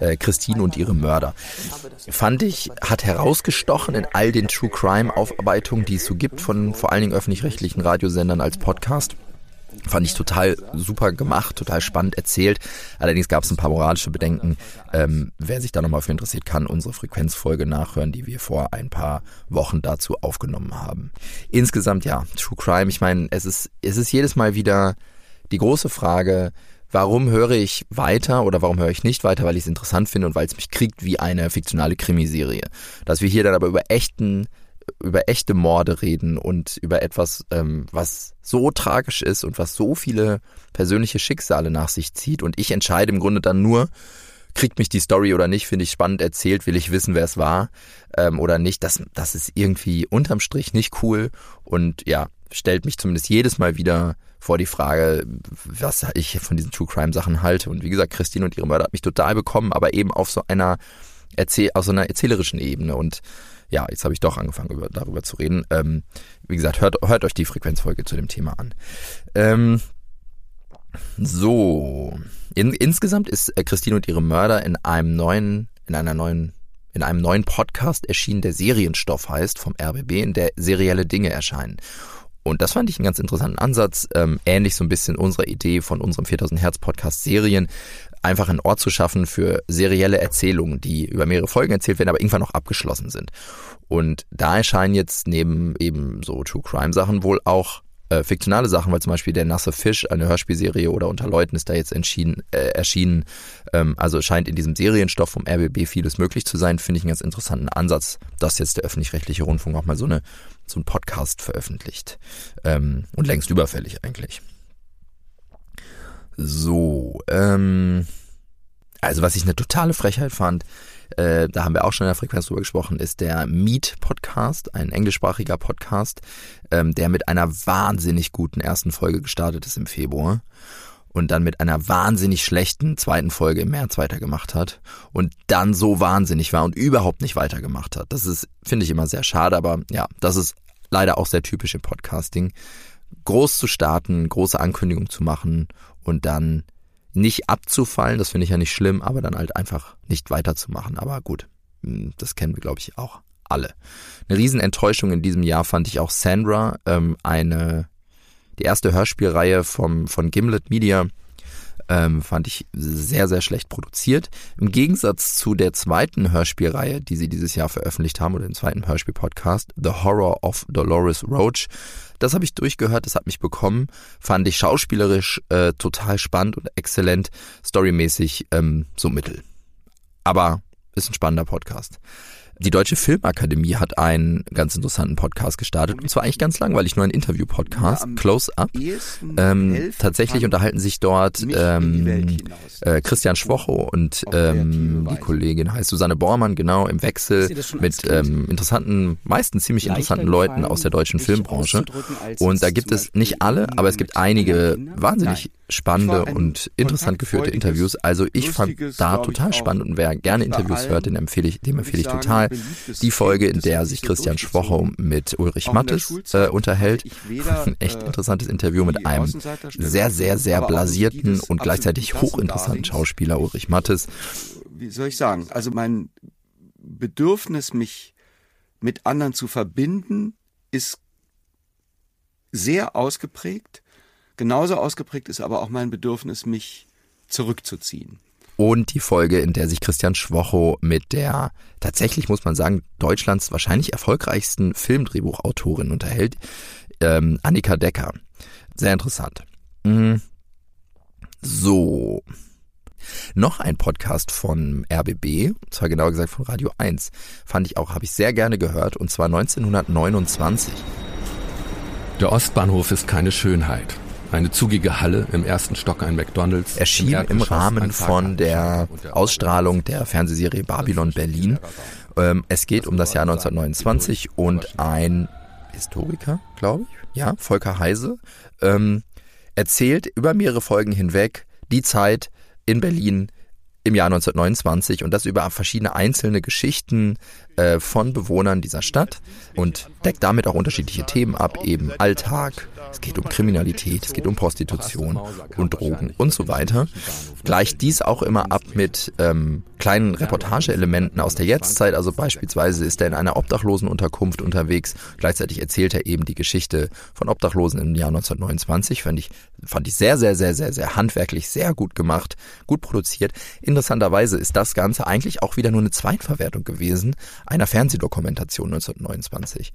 Äh, Christine und ihre Mörder. Fand ich, hat herausgestochen in all den True Crime Aufarbeitungen, die es so gibt von vor allen Dingen öffentlich-rechtlichen Radiosendern als Podcast. Fand ich total super gemacht, total spannend erzählt. Allerdings gab es ein paar moralische Bedenken. Ähm, wer sich da nochmal für interessiert, kann unsere Frequenzfolge nachhören, die wir vor ein paar Wochen dazu aufgenommen haben. Insgesamt ja, True Crime. Ich meine, es ist, es ist jedes Mal wieder die große Frage, warum höre ich weiter oder warum höre ich nicht weiter, weil ich es interessant finde und weil es mich kriegt wie eine fiktionale Krimiserie. Dass wir hier dann aber über echten über echte Morde reden und über etwas, ähm, was so tragisch ist und was so viele persönliche Schicksale nach sich zieht. Und ich entscheide im Grunde dann nur, kriegt mich die Story oder nicht, finde ich spannend erzählt, will ich wissen, wer es war ähm, oder nicht. Das, das ist irgendwie unterm Strich nicht cool und ja, stellt mich zumindest jedes Mal wieder vor die Frage, was ich von diesen True Crime Sachen halte. Und wie gesagt, Christine und ihre Mörder hat mich total bekommen, aber eben auf so einer Erzähl auf so einer erzählerischen Ebene. Und ja, jetzt habe ich doch angefangen, über, darüber zu reden. Ähm, wie gesagt, hört, hört euch die Frequenzfolge zu dem Thema an. Ähm, so, in, insgesamt ist äh, Christine und ihre Mörder in einem neuen, in einer neuen in einem neuen Podcast erschienen, der Serienstoff heißt, vom RBB, in der serielle Dinge erscheinen. Und das fand ich einen ganz interessanten Ansatz, ähm, ähnlich so ein bisschen unserer Idee von unserem 4000 Hertz Podcast Serien, einfach einen Ort zu schaffen für serielle Erzählungen, die über mehrere Folgen erzählt werden, aber irgendwann noch abgeschlossen sind. Und da erscheinen jetzt neben eben so True Crime Sachen wohl auch äh, fiktionale Sachen, weil zum Beispiel der nasse Fisch, eine Hörspielserie oder unter Leuten ist da jetzt entschieden, äh, erschienen. Ähm, also scheint in diesem Serienstoff vom RBB vieles möglich zu sein. Finde ich einen ganz interessanten Ansatz, dass jetzt der öffentlich-rechtliche Rundfunk auch mal so eine so ein Podcast veröffentlicht. Ähm, und längst überfällig eigentlich. So, ähm, also was ich eine totale Frechheit fand, äh, da haben wir auch schon in der Frequenz drüber gesprochen, ist der Meet Podcast, ein englischsprachiger Podcast, ähm, der mit einer wahnsinnig guten ersten Folge gestartet ist im Februar und dann mit einer wahnsinnig schlechten zweiten Folge im März weitergemacht hat und dann so wahnsinnig war und überhaupt nicht weitergemacht hat. Das ist, finde ich immer sehr schade, aber ja, das ist leider auch sehr typisch im Podcasting. Groß zu starten, große Ankündigung zu machen und dann nicht abzufallen, das finde ich ja nicht schlimm, aber dann halt einfach nicht weiterzumachen. Aber gut, hm, das kennen wir, glaube ich, auch alle. Eine Riesenenttäuschung in diesem Jahr fand ich auch Sandra, ähm, eine die erste Hörspielreihe vom, von Gimlet Media. Ähm, fand ich sehr, sehr schlecht produziert. Im Gegensatz zu der zweiten Hörspielreihe, die sie dieses Jahr veröffentlicht haben, oder dem zweiten Hörspiel-Podcast, The Horror of Dolores Roach, das habe ich durchgehört, das hat mich bekommen. Fand ich schauspielerisch äh, total spannend und exzellent, storymäßig ähm, so mittel. Aber ist ein spannender Podcast. Die Deutsche Filmakademie hat einen ganz interessanten Podcast gestartet und zwar eigentlich ganz langweilig, nur ein Interview-Podcast, Close Up. Ähm, tatsächlich unterhalten sich dort ähm, äh, Christian Schwocho und ähm, die Kollegin heißt Susanne Bormann, genau, im Wechsel mit ähm, interessanten, meistens ziemlich interessanten Leuten aus der deutschen Filmbranche. Und da gibt es nicht alle, aber es gibt einige wahnsinnig spannende und interessant geführte Interviews. Also ich fand da total spannend und wer gerne Interviews hört, den empfehle ich, dem empfehle ich total die Folge, in der sich Christian Schwocho mit Ulrich Mattes äh, unterhält. Ein echt interessantes Interview mit einem sehr, sehr, sehr blasierten und gleichzeitig hochinteressanten Schauspieler Ulrich Mattes. Wie soll ich sagen? Also mein Bedürfnis, mich mit anderen zu verbinden, ist sehr ausgeprägt. Genauso ausgeprägt ist aber auch mein Bedürfnis, mich zurückzuziehen. Und die Folge, in der sich Christian Schwocho mit der tatsächlich, muss man sagen, Deutschlands wahrscheinlich erfolgreichsten Filmdrehbuchautorin unterhält. ähm, Annika Decker. Sehr interessant. Mhm. So. Noch ein Podcast von RBB, und zwar genauer gesagt von Radio 1, fand ich auch, habe ich sehr gerne gehört, und zwar 1929. Der Ostbahnhof ist keine Schönheit. Eine zugige Halle, im ersten Stock ein McDonalds. Erschien im, im Rahmen von der Ausstrahlung der Fernsehserie Babylon Berlin. Ähm, es geht um das Jahr 1929 und ein Historiker, glaube ich, ja, Volker Heise, ähm, erzählt über mehrere Folgen hinweg die Zeit in Berlin im Jahr 1929 und das über verschiedene einzelne Geschichten äh, von Bewohnern dieser Stadt und deckt damit auch unterschiedliche Themen ab, eben Alltag, es geht um Kriminalität, es geht um Prostitution und Drogen und so weiter. Gleicht dies auch immer ab mit ähm, kleinen Reportageelementen aus der Jetztzeit, also beispielsweise ist er in einer Obdachlosenunterkunft unterwegs, gleichzeitig erzählt er eben die Geschichte von Obdachlosen im Jahr 1929, fand ich, fand ich sehr, sehr, sehr, sehr, sehr handwerklich, sehr gut gemacht, gut produziert. Interessanterweise ist das Ganze eigentlich auch wieder nur eine Zweitverwertung gewesen einer Fernsehdokumentation 1929.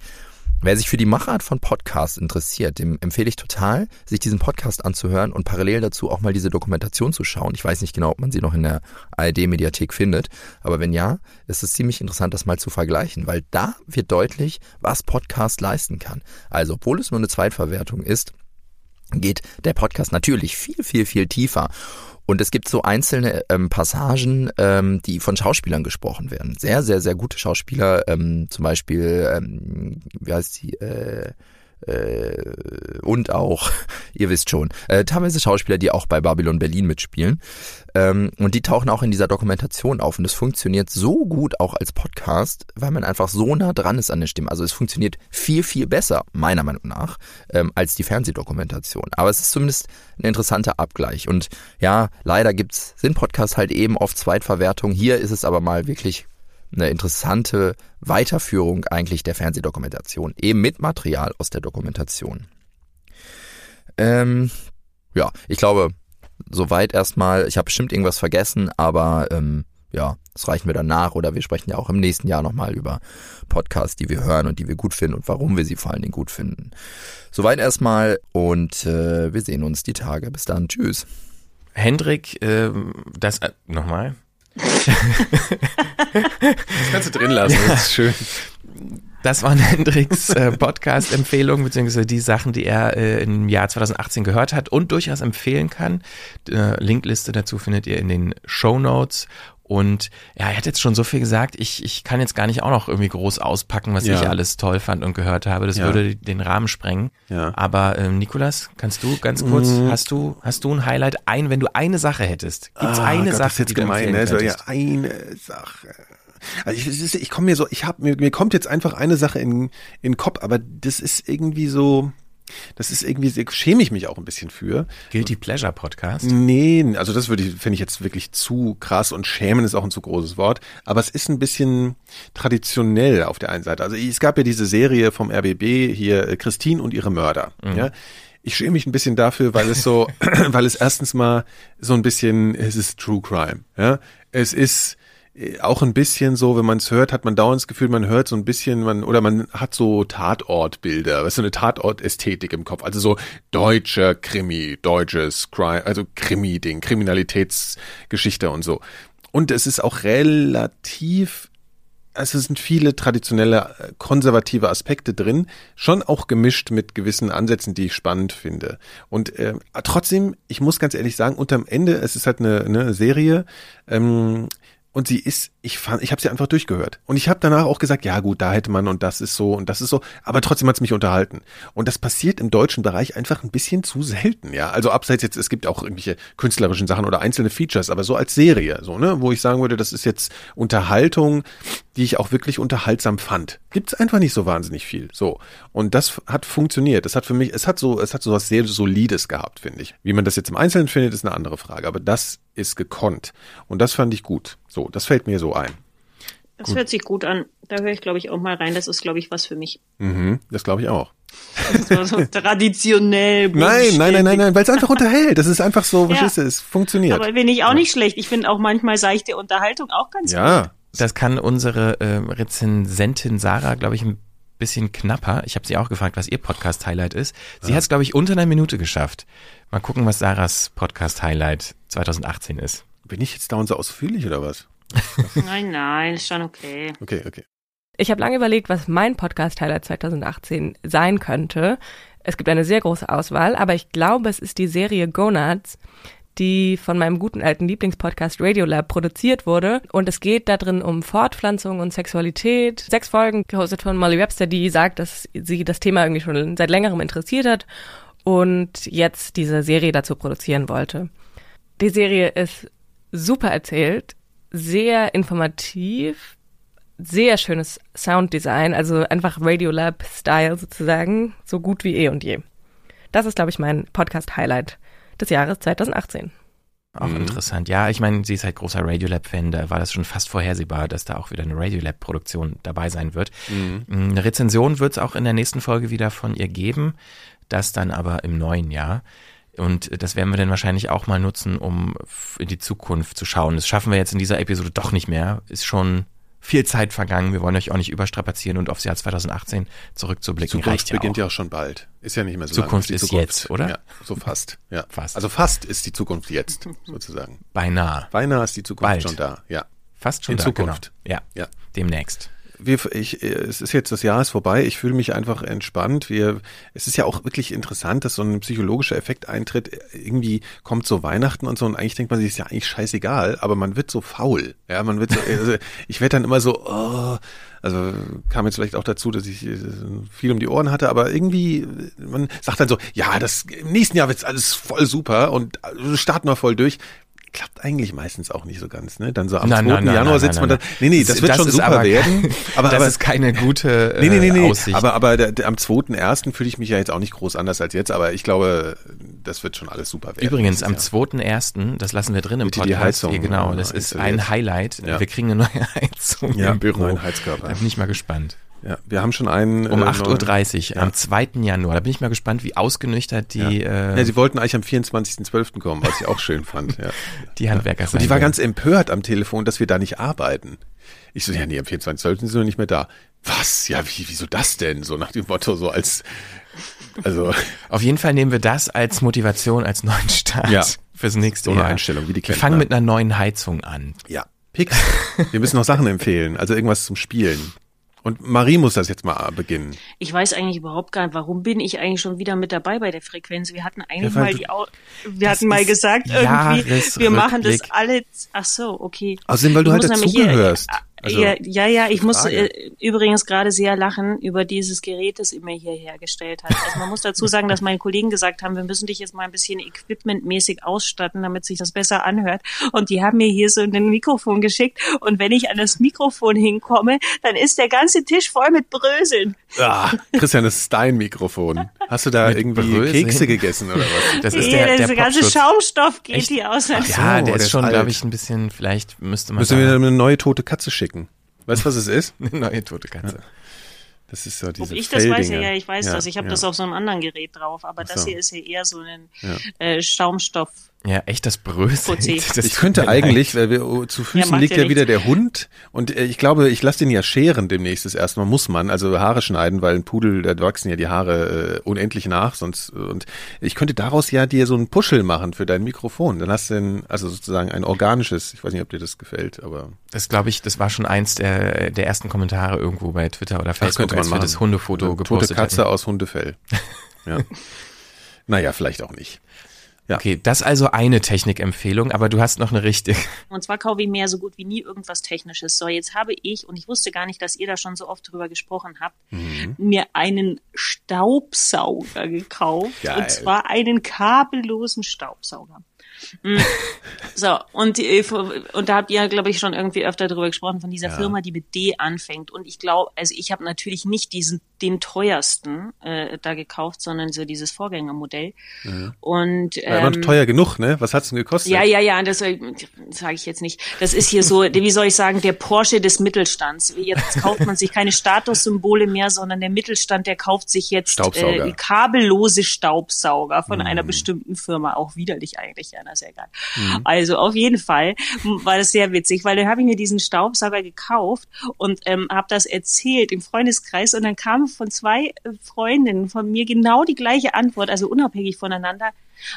Wer sich für die Machart von Podcasts interessiert, dem empfehle ich total, sich diesen Podcast anzuhören und parallel dazu auch mal diese Dokumentation zu schauen. Ich weiß nicht genau, ob man sie noch in der ARD-Mediathek findet, aber wenn ja, ist es ziemlich interessant, das mal zu vergleichen, weil da wird deutlich, was Podcast leisten kann. Also, obwohl es nur eine Zweitverwertung ist, geht der Podcast natürlich viel, viel, viel tiefer. Und es gibt so einzelne ähm, Passagen, ähm, die von Schauspielern gesprochen werden. Sehr, sehr, sehr gute Schauspieler. Ähm, zum Beispiel, ähm, wie heißt die? Äh, äh, und auch, ihr wisst schon, äh, teilweise Schauspieler, die auch bei Babylon Berlin mitspielen. Ähm, und die tauchen auch in dieser Dokumentation auf. Und es funktioniert so gut auch als Podcast, weil man einfach so nah dran ist an der Stimme. Also es funktioniert viel, viel besser, meiner Meinung nach, ähm, als die Fernsehdokumentation. Aber es ist zumindest ein interessanter Abgleich. Und ja, leider gibt's, sind Podcasts halt eben oft Zweitverwertung. Hier ist es aber mal wirklich eine interessante Weiterführung eigentlich der Fernsehdokumentation, eben mit Material aus der Dokumentation. Ähm, ja, ich glaube, soweit erstmal. Ich habe bestimmt irgendwas vergessen, aber ähm, ja, das reichen wir dann nach oder wir sprechen ja auch im nächsten Jahr nochmal über Podcasts, die wir hören und die wir gut finden und warum wir sie vor allen Dingen gut finden. Soweit erstmal und äh, wir sehen uns die Tage. Bis dann. Tschüss. Hendrik, äh, das äh, nochmal. Das kannst du drin lassen, das ist schön. Das waren Hendricks äh, Podcast-Empfehlungen, beziehungsweise die Sachen, die er äh, im Jahr 2018 gehört hat und durchaus empfehlen kann. Äh, Linkliste dazu findet ihr in den Show Notes. Und ja, er hat jetzt schon so viel gesagt, ich, ich kann jetzt gar nicht auch noch irgendwie groß auspacken, was Ja. ich alles toll fand und gehört habe. Das Ja. würde den Rahmen sprengen. Ja. Aber ähm, Nikolas, kannst du ganz kurz, Mm. hast du, hast du ein Highlight ein, wenn du eine Sache hättest? Gibt's Ah, eine Gott, Sache, das ist jetzt die gemein, ne? So, ja, eine Sache. Also ich, ich komme mir so, ich habe mir, mir kommt jetzt einfach eine Sache in, in den Kopf, aber das ist irgendwie so, das ist irgendwie, schäme ich mich auch ein bisschen für. Guilty Pleasure Podcast. Nee, also das würde ich, finde ich jetzt wirklich zu krass und schämen ist auch ein zu großes Wort. Aber es ist ein bisschen traditionell auf der einen Seite. Also es gab ja diese Serie vom RBB hier, äh, Christine und ihre Mörder. Ja. Ich schäme mich ein bisschen dafür, weil es so, weil es erstens mal so ein bisschen, es ist True Crime. Ja. Es ist auch ein bisschen so, wenn man es hört, hat man dauernd das Gefühl, man hört so ein bisschen, man oder man hat so Tatortbilder, was so eine Tatortästhetik im Kopf, also so deutscher Krimi, deutsches Crime, also Krimi-Ding, Kriminalitätsgeschichte und so. Und es ist auch relativ also es sind viele traditionelle äh, konservative Aspekte drin, schon auch gemischt mit gewissen Ansätzen, die ich spannend finde. Und äh, trotzdem, ich muss ganz ehrlich sagen, unterm Ende, es ist halt eine, eine Serie, ähm, und sie ist, ich fand, ich habe sie einfach durchgehört. Und ich habe danach auch gesagt, ja gut, da hätte man und das ist so und das ist so, aber trotzdem hat's mich unterhalten. Und das passiert im deutschen Bereich einfach ein bisschen zu selten, ja. Also abseits jetzt, es gibt auch irgendwelche künstlerischen Sachen oder einzelne Features, aber so als Serie, so, ne, wo ich sagen würde, das ist jetzt Unterhaltung, die ich auch wirklich unterhaltsam fand. Gibt's einfach nicht so wahnsinnig viel. So. Und das hat funktioniert. Das hat für mich, es hat so, es hat so was sehr Solides gehabt, finde ich. Wie man das jetzt im Einzelnen findet, ist eine andere Frage. Aber das ist gekonnt. Und das fand ich gut. So, das fällt mir so ein. Das hört sich gut an. Da höre ich, glaube ich, auch mal rein. Das ist, glaube ich, was für mich. Mhm, das glaube ich auch. So, so traditionell. Nein, nein, nein, nein, nein, weil es einfach unterhält. Das ist einfach so, Ja. verstehst du, es funktioniert. Aber finde ich auch nicht schlecht. Ich finde auch manchmal seichte Unterhaltung auch ganz gut. ja. Das kann unsere äh, Rezensentin Sarah, glaube ich, ein bisschen knapper. Ich habe sie auch gefragt, was ihr Podcast-Highlight ist. Sie hat es, glaube ich, unter einer Minute geschafft. Mal gucken, was Sarahs Podcast-Highlight 2018 ist. Bin ich jetzt da unser ausführlich oder was? Nein, nein, ist schon okay. Okay, okay. Ich habe lange überlegt, was mein Podcast-Highlight 2018 sein könnte. Es gibt eine sehr große Auswahl, aber ich glaube, es ist die Serie Gonads, die von meinem guten alten Lieblingspodcast Radiolab produziert wurde. Und es geht da drin um Fortpflanzung und Sexualität. Sechs Folgen, gehostet von Molly Webster, die sagt, dass sie das Thema irgendwie schon seit längerem interessiert hat und jetzt diese Serie dazu produzieren wollte. Die Serie ist super erzählt, sehr informativ, sehr schönes Sounddesign, also einfach Radiolab-Style sozusagen, so gut wie eh und je. Das ist, glaube ich, mein Podcast-Highlight des Jahres 2018. Auch mhm. interessant. Ja, ich meine, sie ist halt großer Radiolab-Fan, da war das schon fast vorhersehbar, dass da auch wieder eine Radiolab-Produktion dabei sein wird. Mhm. Eine Rezension wird es auch in der nächsten Folge wieder von ihr geben, das dann aber im neuen Jahr. Und das werden wir dann wahrscheinlich auch mal nutzen, um in die Zukunft zu schauen. Das schaffen wir jetzt in dieser Episode doch nicht mehr. Ist schon viel Zeit vergangen. Wir wollen euch auch nicht überstrapazieren und aufs Jahr 2018 zurückzublicken. Zukunft ja beginnt auch. ja auch schon bald. Ist ja nicht mehr so Zukunft lang. ist Zukunft. jetzt, oder? Ja, so fast. Ja. fast. Also fast ist die Zukunft jetzt, sozusagen. Beinahe. Beinahe ist die Zukunft bald. schon da. Ja. Fast schon In da. Zukunft. Genau. Ja. ja. Demnächst wir, ich, es ist jetzt das Jahr ist vorbei. Ich fühle mich einfach entspannt. Wir, es ist ja auch wirklich interessant, dass so ein psychologischer Effekt eintritt. Irgendwie kommt so Weihnachten und so und eigentlich denkt man sich, ist ja eigentlich scheißegal, aber man wird so faul. Ja, man wird so, also ich werde dann immer so, oh, also kam jetzt vielleicht auch dazu, dass ich äh, viel um die Ohren hatte, aber irgendwie, man sagt dann so, ja, das im nächsten Jahr wird's alles voll super und äh, starten wir voll durch klappt eigentlich meistens auch nicht so ganz, ne? Dann so am nein, 2. Nein, nein, Januar sitzt man da. Nee, nee, das, das wird schon super aber, werden. Aber, das aber, ist keine gute äh, nee, nee, nee, nee. Aussicht. Aber, aber der, der, am 2.1. fühle ich mich ja jetzt auch nicht groß anders als jetzt, aber ich glaube, das wird schon alles super werden. Übrigens, am 2.1., das lassen wir drin im Podcast. Die Heizung, hier, genau, das ist ein Highlight. Ja. Wir kriegen eine neue Heizung ja, im Büro. Neuen Heizkörper. Da bin ich mal gespannt. Ja, wir haben schon einen. Um äh, 8.30 Uhr ja. am 2. Januar. Da bin ich mal gespannt, wie ausgenüchtert die. Ja, äh, ja sie wollten eigentlich am 24.12. kommen, was ich auch schön fand. Ja. Die Handwerker ja. Und die war ganz empört am Telefon, dass wir da nicht arbeiten. Ich so, ja, nee, am 24.12. sind wir nicht mehr da. Was? Ja, wie, wieso das denn? So nach dem Motto, so als. Also. Auf jeden Fall nehmen wir das als Motivation, als neuen Start ja. fürs nächste so eine Jahr. Einstellung, wie die Wir fangen mit einer neuen Heizung an. Ja. Pix. Wir müssen noch Sachen empfehlen, also irgendwas zum Spielen. Und Marie muss das jetzt mal beginnen. Ich weiß eigentlich überhaupt gar nicht, warum bin ich eigentlich schon wieder mit dabei bei der Frequenz? Wir hatten eigentlich ja, mal die, Au wir hatten mal gesagt irgendwie, wir machen das alle. Ach so, okay. Außerdem, weil du halt dazugehörst. Also, ja, ja, ja, ich muss äh, übrigens gerade sehr lachen über dieses Gerät, das immer hier hergestellt hat. Also man muss dazu sagen, dass meine Kollegen gesagt haben, wir müssen dich jetzt mal ein bisschen equipmentmäßig ausstatten, damit sich das besser anhört. Und die haben mir hier so ein Mikrofon geschickt. Und wenn ich an das Mikrofon hinkomme, dann ist der ganze Tisch voll mit Bröseln. Ah, Christian, das ist dein Mikrofon. Hast du da mit irgendwie Bröseln? Kekse gegessen oder was? Das ist der, der, der ganze Schaumstoff geht Echt? hier aus. Ach so, ja, der, der ist schon, glaube ich, ein bisschen, vielleicht müsste man Müssen wir eine neue tote Katze schicken. Weißt du, was es ist? Eine neue tote Katze. Ja. Das ist so diese Ob ich das weiß, ja, ja, ich weiß ja, das. Ich habe ja. das auf so einem anderen Gerät drauf, aber so. das hier ist ja eher so ein äh, Schaumstoff. Ja, echt das Bröselt. ich könnte eigentlich, weil wir oh, zu Füßen ja, liegt ja, wieder der Hund und äh, ich glaube, ich lasse den ja scheren demnächst das erste Mal, muss man, also Haare schneiden, weil ein Pudel, da wachsen ja die Haare äh, unendlich nach, sonst und ich könnte daraus ja dir so ein Puschel machen für dein Mikrofon. Dann hast du ein, also sozusagen ein organisches, ich weiß nicht, ob dir das gefällt, aber das glaube ich, das war schon eins der der ersten Kommentare irgendwo bei Twitter oder Facebook, das könnte man als wir das Hundefoto Eine gepostet Tote Katze hatten. aus Hundefell. Ja. naja, vielleicht auch nicht. Ja. Okay, das also eine Technikempfehlung, aber du hast noch eine richtige. Und zwar kaufe ich mir so gut wie nie irgendwas Technisches. So, jetzt habe ich, und ich wusste gar nicht, dass ihr da schon so oft drüber gesprochen habt, mhm. mir einen Staubsauger gekauft. Geil. Und zwar einen kabellosen Staubsauger. So, und, die, und da habt ihr, glaube ich, schon irgendwie öfter darüber gesprochen, von dieser ja. Firma, die mit D anfängt. Und ich glaube, also ich habe natürlich nicht diesen, den teuersten äh, da gekauft, sondern so dieses Vorgängermodell. Mhm. Und ähm, ja, aber teuer genug, ne? Was hat's denn gekostet? Ja, ja, ja, das, sage ich jetzt nicht. Das ist hier so, wie soll ich sagen, der Porsche des Mittelstands. Jetzt kauft man sich keine Statussymbole mehr, sondern der Mittelstand, der kauft sich jetzt äh, kabellose Staubsauger von mhm. einer bestimmten Firma. Auch widerlich eigentlich, ja, na, ja egal. Mhm. Also auf jeden Fall war das sehr witzig, weil dann habe ich mir diesen Staubsauger gekauft und ähm, habe das erzählt im Freundeskreis und dann kam von zwei äh, Freundinnen von mir genau die gleiche Antwort, also unabhängig voneinander.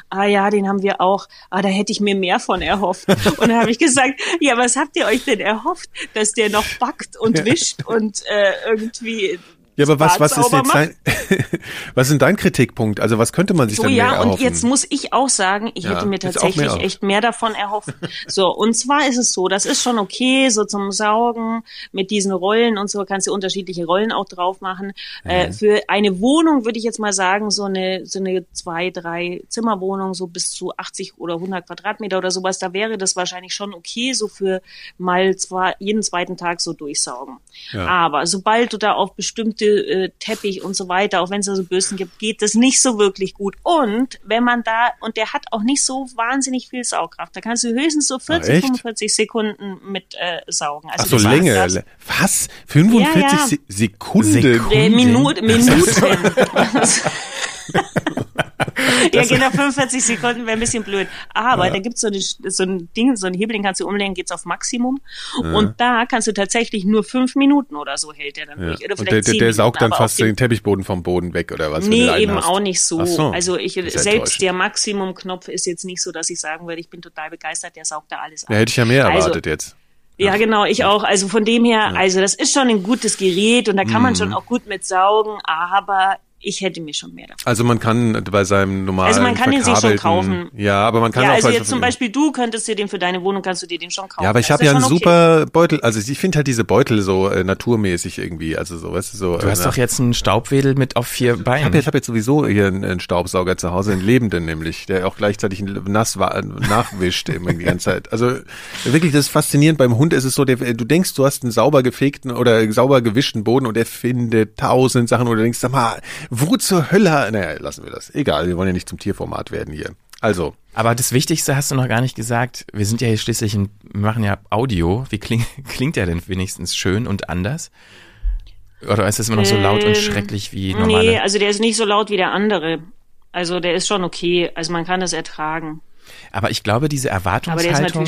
Ah ja, den haben wir auch. Ah, da hätte ich mir mehr von erhofft. Und dann habe ich gesagt, ja, was habt ihr euch denn erhofft, dass der noch backt und wischt und äh, irgendwie ja, aber was, was ist jetzt dein, was ist denn dein Kritikpunkt? Also was könnte man sich so, denn mehr ja, erhoffen? und jetzt muss ich auch sagen, ich ja, hätte mir tatsächlich mehr echt mehr davon erhofft. so, und zwar ist es so, das ist schon okay, so zum Saugen mit diesen Rollen und so kannst du unterschiedliche Rollen auch drauf machen. Mhm. Äh, für eine Wohnung würde ich jetzt mal sagen, so eine, so eine zwei, drei Zimmerwohnung, so bis zu 80 oder 100 Quadratmeter oder sowas, da wäre das wahrscheinlich schon okay, so für mal zwar jeden zweiten Tag so durchsaugen. Ja. Aber sobald du da auf bestimmte äh, Teppich und so weiter, auch wenn es da so Bösen gibt, geht das nicht so wirklich gut. Und wenn man da, und der hat auch nicht so wahnsinnig viel Saugkraft, da kannst du höchstens so 40, Ach, 45 Sekunden mit äh, saugen. Also Ach so, Länge. Das, Was? 45 ja, ja. Sekunden? Sekunden? Äh, Minuten. Minuten. ja, genau, 45 Sekunden wäre ein bisschen blöd. Aber ja. da gibt's so, eine, so ein Ding, so ein Hebel, den kannst du umlegen, geht's auf Maximum. Ja. Und da kannst du tatsächlich nur fünf Minuten oder so hält der dann ja. durch. Oder Und der, der, der saugt dann fast den, den, Teppichboden vom Boden weg, oder was? Nee, eben hast. auch nicht so. so. Also ich, selbst der Maximum-Knopf ist jetzt nicht so, dass ich sagen würde, ich bin total begeistert, der saugt da alles ab. Da hätte ich ja mehr also, erwartet jetzt. Ja, genau, ich auch. Also von dem her, also das ist schon ein gutes Gerät und da kann man mhm. schon auch gut mit saugen, aber ich hätte mir schon mehr davon. Also man kann bei seinem normalen Also man kann den sich schon kaufen. Ja, aber man kann ja, auch also jetzt zum Beispiel du könntest dir den für deine Wohnung kannst du dir den schon kaufen. Ja, aber ich habe ja einen okay. super Beutel. Also ich finde halt diese Beutel so äh, naturmäßig irgendwie. Also so, weißt du so. Du hast äh, doch jetzt einen Staubwedel mit auf vier Beinen. Ich habe jetzt, hab jetzt sowieso hier einen, einen, Staubsauger zu Hause, einen lebenden nämlich, der auch gleichzeitig nass war, nachwischt immer die ganze Zeit. Also wirklich, das ist faszinierend. Beim Hund ist es so, der, du denkst, du hast einen sauber gefegten oder sauber gewischten Boden und er findet tausend Sachen oder denkst, sag mal, wo zur Hölle ja, naja, lassen wir das. Egal, wir wollen ja nicht zum Tierformat werden hier. Also. Aber das Wichtigste hast du noch gar nicht gesagt. Wir sind ja hier schließlich, ein, wir machen ja Audio. Wie kling, klingt der denn wenigstens schön und anders? Oder ist das immer noch so laut ähm, und schrecklich wie normale? Nee, also der ist nicht so laut wie der andere. Also der ist schon okay. Also man kann das ertragen. Aber ich glaube, diese Erwartungshaltung.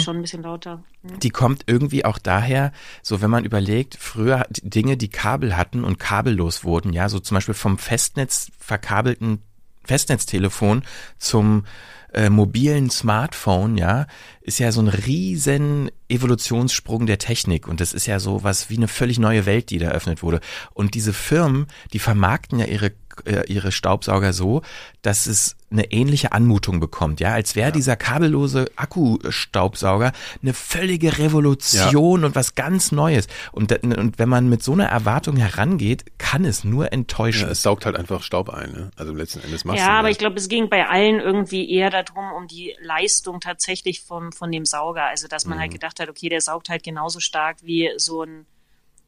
Mhm. Die kommt irgendwie auch daher, so wenn man überlegt, früher Dinge, die Kabel hatten und kabellos wurden, ja, so zum Beispiel vom Festnetz verkabelten Festnetztelefon zum äh, mobilen Smartphone, ja, ist ja so ein riesen Evolutionssprung der Technik und das ist ja so was wie eine völlig neue Welt, die da eröffnet wurde. Und diese Firmen, die vermarkten ja ihre äh, ihre Staubsauger so, dass es eine ähnliche Anmutung bekommt, ja, als wäre ja. dieser kabellose Akkustaubsauger eine völlige Revolution ja. und was ganz Neues. Und, und wenn man mit so einer Erwartung herangeht, kann es nur enttäuschen. Ja, es saugt halt einfach Staub ein, ne? Also letzten Endes machst Ja, aber ich glaube, es ging bei allen irgendwie eher darum, um die Leistung tatsächlich vom, von dem Sauger. Also, dass man halt mhm. halt gedacht hat, okay, der saugt halt genauso stark wie so ein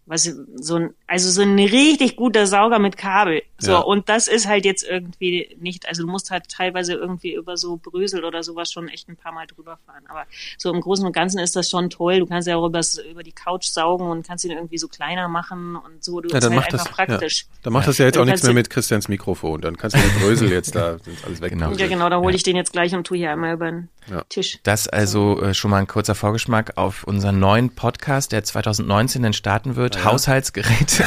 was so ein, also so ein richtig guter Sauger mit Kabel. So, ja. und das ist halt jetzt irgendwie nicht, also du musst halt teilweise irgendwie über so Brösel oder sowas schon echt ein paar Mal drüber fahren. Aber so im Großen und Ganzen ist das schon toll. Du kannst ja auch übers, über die Couch saugen und kannst ihn irgendwie so kleiner machen und so. Du ja, dann halt macht einfach das, praktisch. Ja. Dann macht das ja jetzt auch nichts mehr mit Christians Mikrofon. Dann kannst du den Brösel jetzt da alles weg. Genau. Ja, genau, da hole ich den jetzt gleich und tue hier einmal über den Tisch. Das also äh, schon mal ein kurzer Vorgeschmack auf unseren neuen Podcast, der 2019 dann starten wird. Haushaltsgeräte.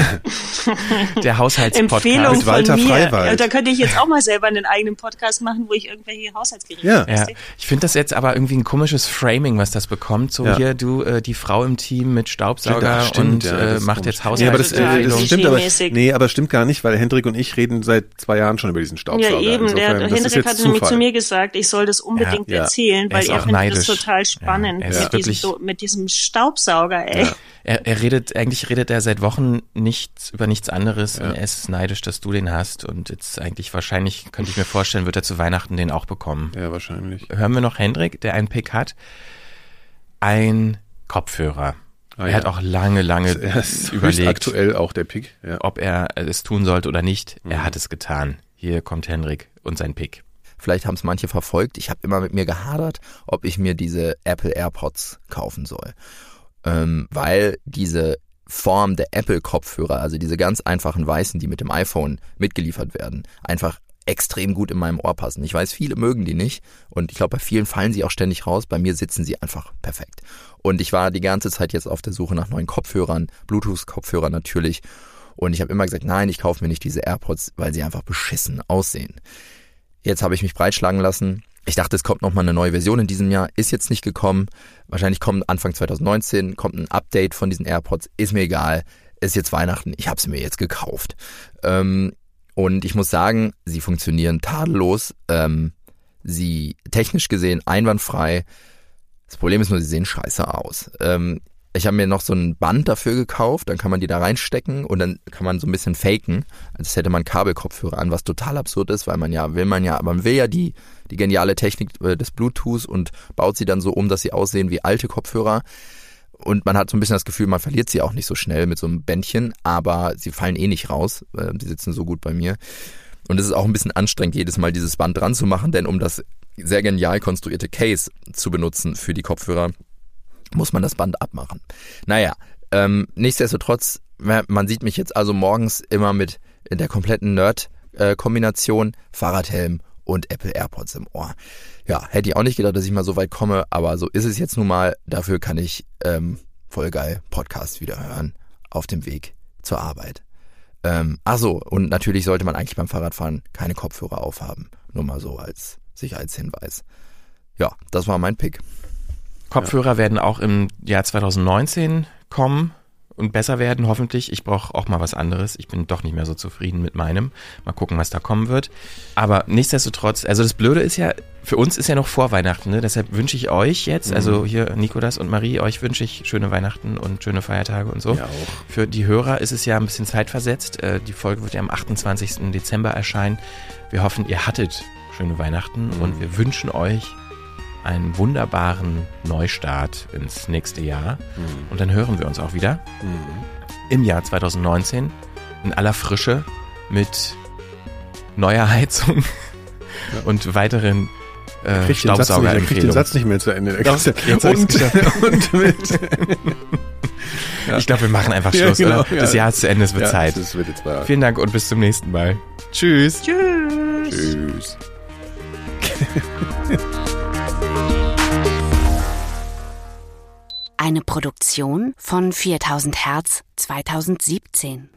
der Haushaltspodcast Empfehlung mit Walter von mir. Freiwald. Da könnte ich jetzt auch mal selber einen eigenen Podcast machen, wo ich irgendwelche Haushaltsgeräte ja. ja. Ich finde das jetzt aber irgendwie ein komisches Framing, was das bekommt. So ja. hier, du, äh, die Frau im Team mit Staubsauger stimmt, und ja, äh, macht jetzt Haushaltsgeräte. Nee, aber das, äh, das stimmt aber, nee, aber stimmt gar nicht, weil Hendrik und ich reden seit zwei Jahren schon über diesen Staubsauger. Ja, eben. Insofern, der Hendrik hat nämlich zu mir gesagt, ich soll das unbedingt erzählen, weil er findet das total spannend mit, diesem, mit diesem Staubsauger, ey. Er, er redet, eigentlich redet er seit Wochen nichts über nichts anderes ja. und er ist neidisch, dass du den hast und jetzt eigentlich wahrscheinlich, könnte ich mir vorstellen, wird er zu Weihnachten den auch bekommen. Ja, wahrscheinlich. Hören wir noch Hendrik, der einen Pick hat. Ein Kopfhörer. Ah, er ja. hat auch lange, lange er ist überlegt. aktuell auch der Pick. Ja. Ob er es tun sollte oder nicht. Mhm. Er hat es getan. Hier kommt Hendrik und sein Pick. Vielleicht haben es manche verfolgt. Ich habe immer mit mir gehadert, ob ich mir diese Apple AirPods kaufen soll ähm, weil diese Form der Apple-Kopfhörer, also diese ganz einfachen weißen, die mit dem iPhone mitgeliefert werden, einfach extrem gut in meinem Ohr passen. Ich weiß, viele mögen die nicht und ich glaube, bei vielen fallen sie auch ständig raus. Bei mir sitzen sie einfach perfekt. Und ich war die ganze Zeit jetzt auf der Suche nach neuen Kopfhörern, Bluetooth-Kopfhörern natürlich Und ich habe immer gesagt, nein, ich kaufe mir nicht diese AirPods, weil sie einfach beschissen aussehen. Jetzt habe ich mich breitschlagen lassen. Ich dachte, es kommt nochmal eine neue Version in diesem Jahr. Ist jetzt nicht gekommen. Wahrscheinlich kommt Anfang 2019, kommt ein Update von diesen AirPods. Ist mir egal. Ist jetzt Weihnachten. Ich habe sie mir jetzt gekauft. Ähm, und ich muss sagen, sie funktionieren tadellos. Ähm, sie technisch gesehen einwandfrei. Das Problem ist nur, sie sehen scheiße aus. Ähm, ich habe mir noch so ein Band dafür gekauft, dann kann man die da reinstecken und dann kann man so ein bisschen faken, als hätte man Kabelkopfhörer an, was total absurd ist, weil man ja, will man ja, man will ja die, die geniale Technik äh, des Bluetooth und baut sie dann so um, dass sie aussehen wie alte Kopfhörer. Und man hat so ein bisschen das Gefühl, man verliert sie auch nicht so schnell mit so einem Bändchen, aber sie fallen eh nicht raus. Äh, die sitzen so gut bei mir. Und es ist auch ein bisschen anstrengend, jedes Mal dieses Band dran zu machen, denn um das sehr genial konstruierte Case zu benutzen für die Kopfhörer, muss man das Band abmachen. Naja, ähm, nichtsdestotrotz, man sieht mich jetzt also morgens immer mit der kompletten Nerd-Kombination, Fahrradhelm und Apple AirPods im Ohr. Ja, hätte ich auch nicht gedacht, dass ich mal so weit komme, aber so ist es jetzt nun mal. Dafür kann ich ähm, voll geil Podcast wieder hören auf dem Weg zur Arbeit. Ähm, ach so, und natürlich sollte man eigentlich beim Fahrradfahren keine Kopfhörer aufhaben. Nur mal so als Sicherheitshinweis. Ja, das war mein Pick. Kopfhörer ja. werden auch im Jahr 2019 kommen und besser werden, hoffentlich. Ich brauche auch mal was anderes. Ich bin doch nicht mehr so zufrieden mit meinem. Mal gucken, was da kommen wird. Aber nichtsdestotrotz, also das Blöde ist ja, für uns ist ja noch vor Weihnachten, ne? deshalb wünsche ich euch jetzt, also mhm. also hier Nikolas und Marie, euch wünsche ich schöne Weihnachten und schöne Feiertage und so. Ja, auch. Für die Hörer ist es ja ein bisschen zeitversetzt. Äh, die Folge wird ja am 28. Dezember erscheinen. Wir hoffen, ihr hattet schöne Weihnachten mhm. und wir wünschen euch einen wunderbaren Neustart ins nächste Jahr. Mhm. Und dann hören wir uns auch wieder mhm. im Jahr 2019 in aller Frische mit neuer Heizung ja. und weiteren äh, Staubsauger. Ich kriege den Satz nicht mehr zu Ende. Doch, jetzt und, und mit. ja. Ich glaube, wir machen einfach Schluss. Ja, genau, das Jahr ist zu Ende, es wird Zeit. Wird Vielen Dank und bis zum nächsten Mal. Tschüss. Tschüss. Tschüss. Eine Produktion von 4000 Hertz 2017.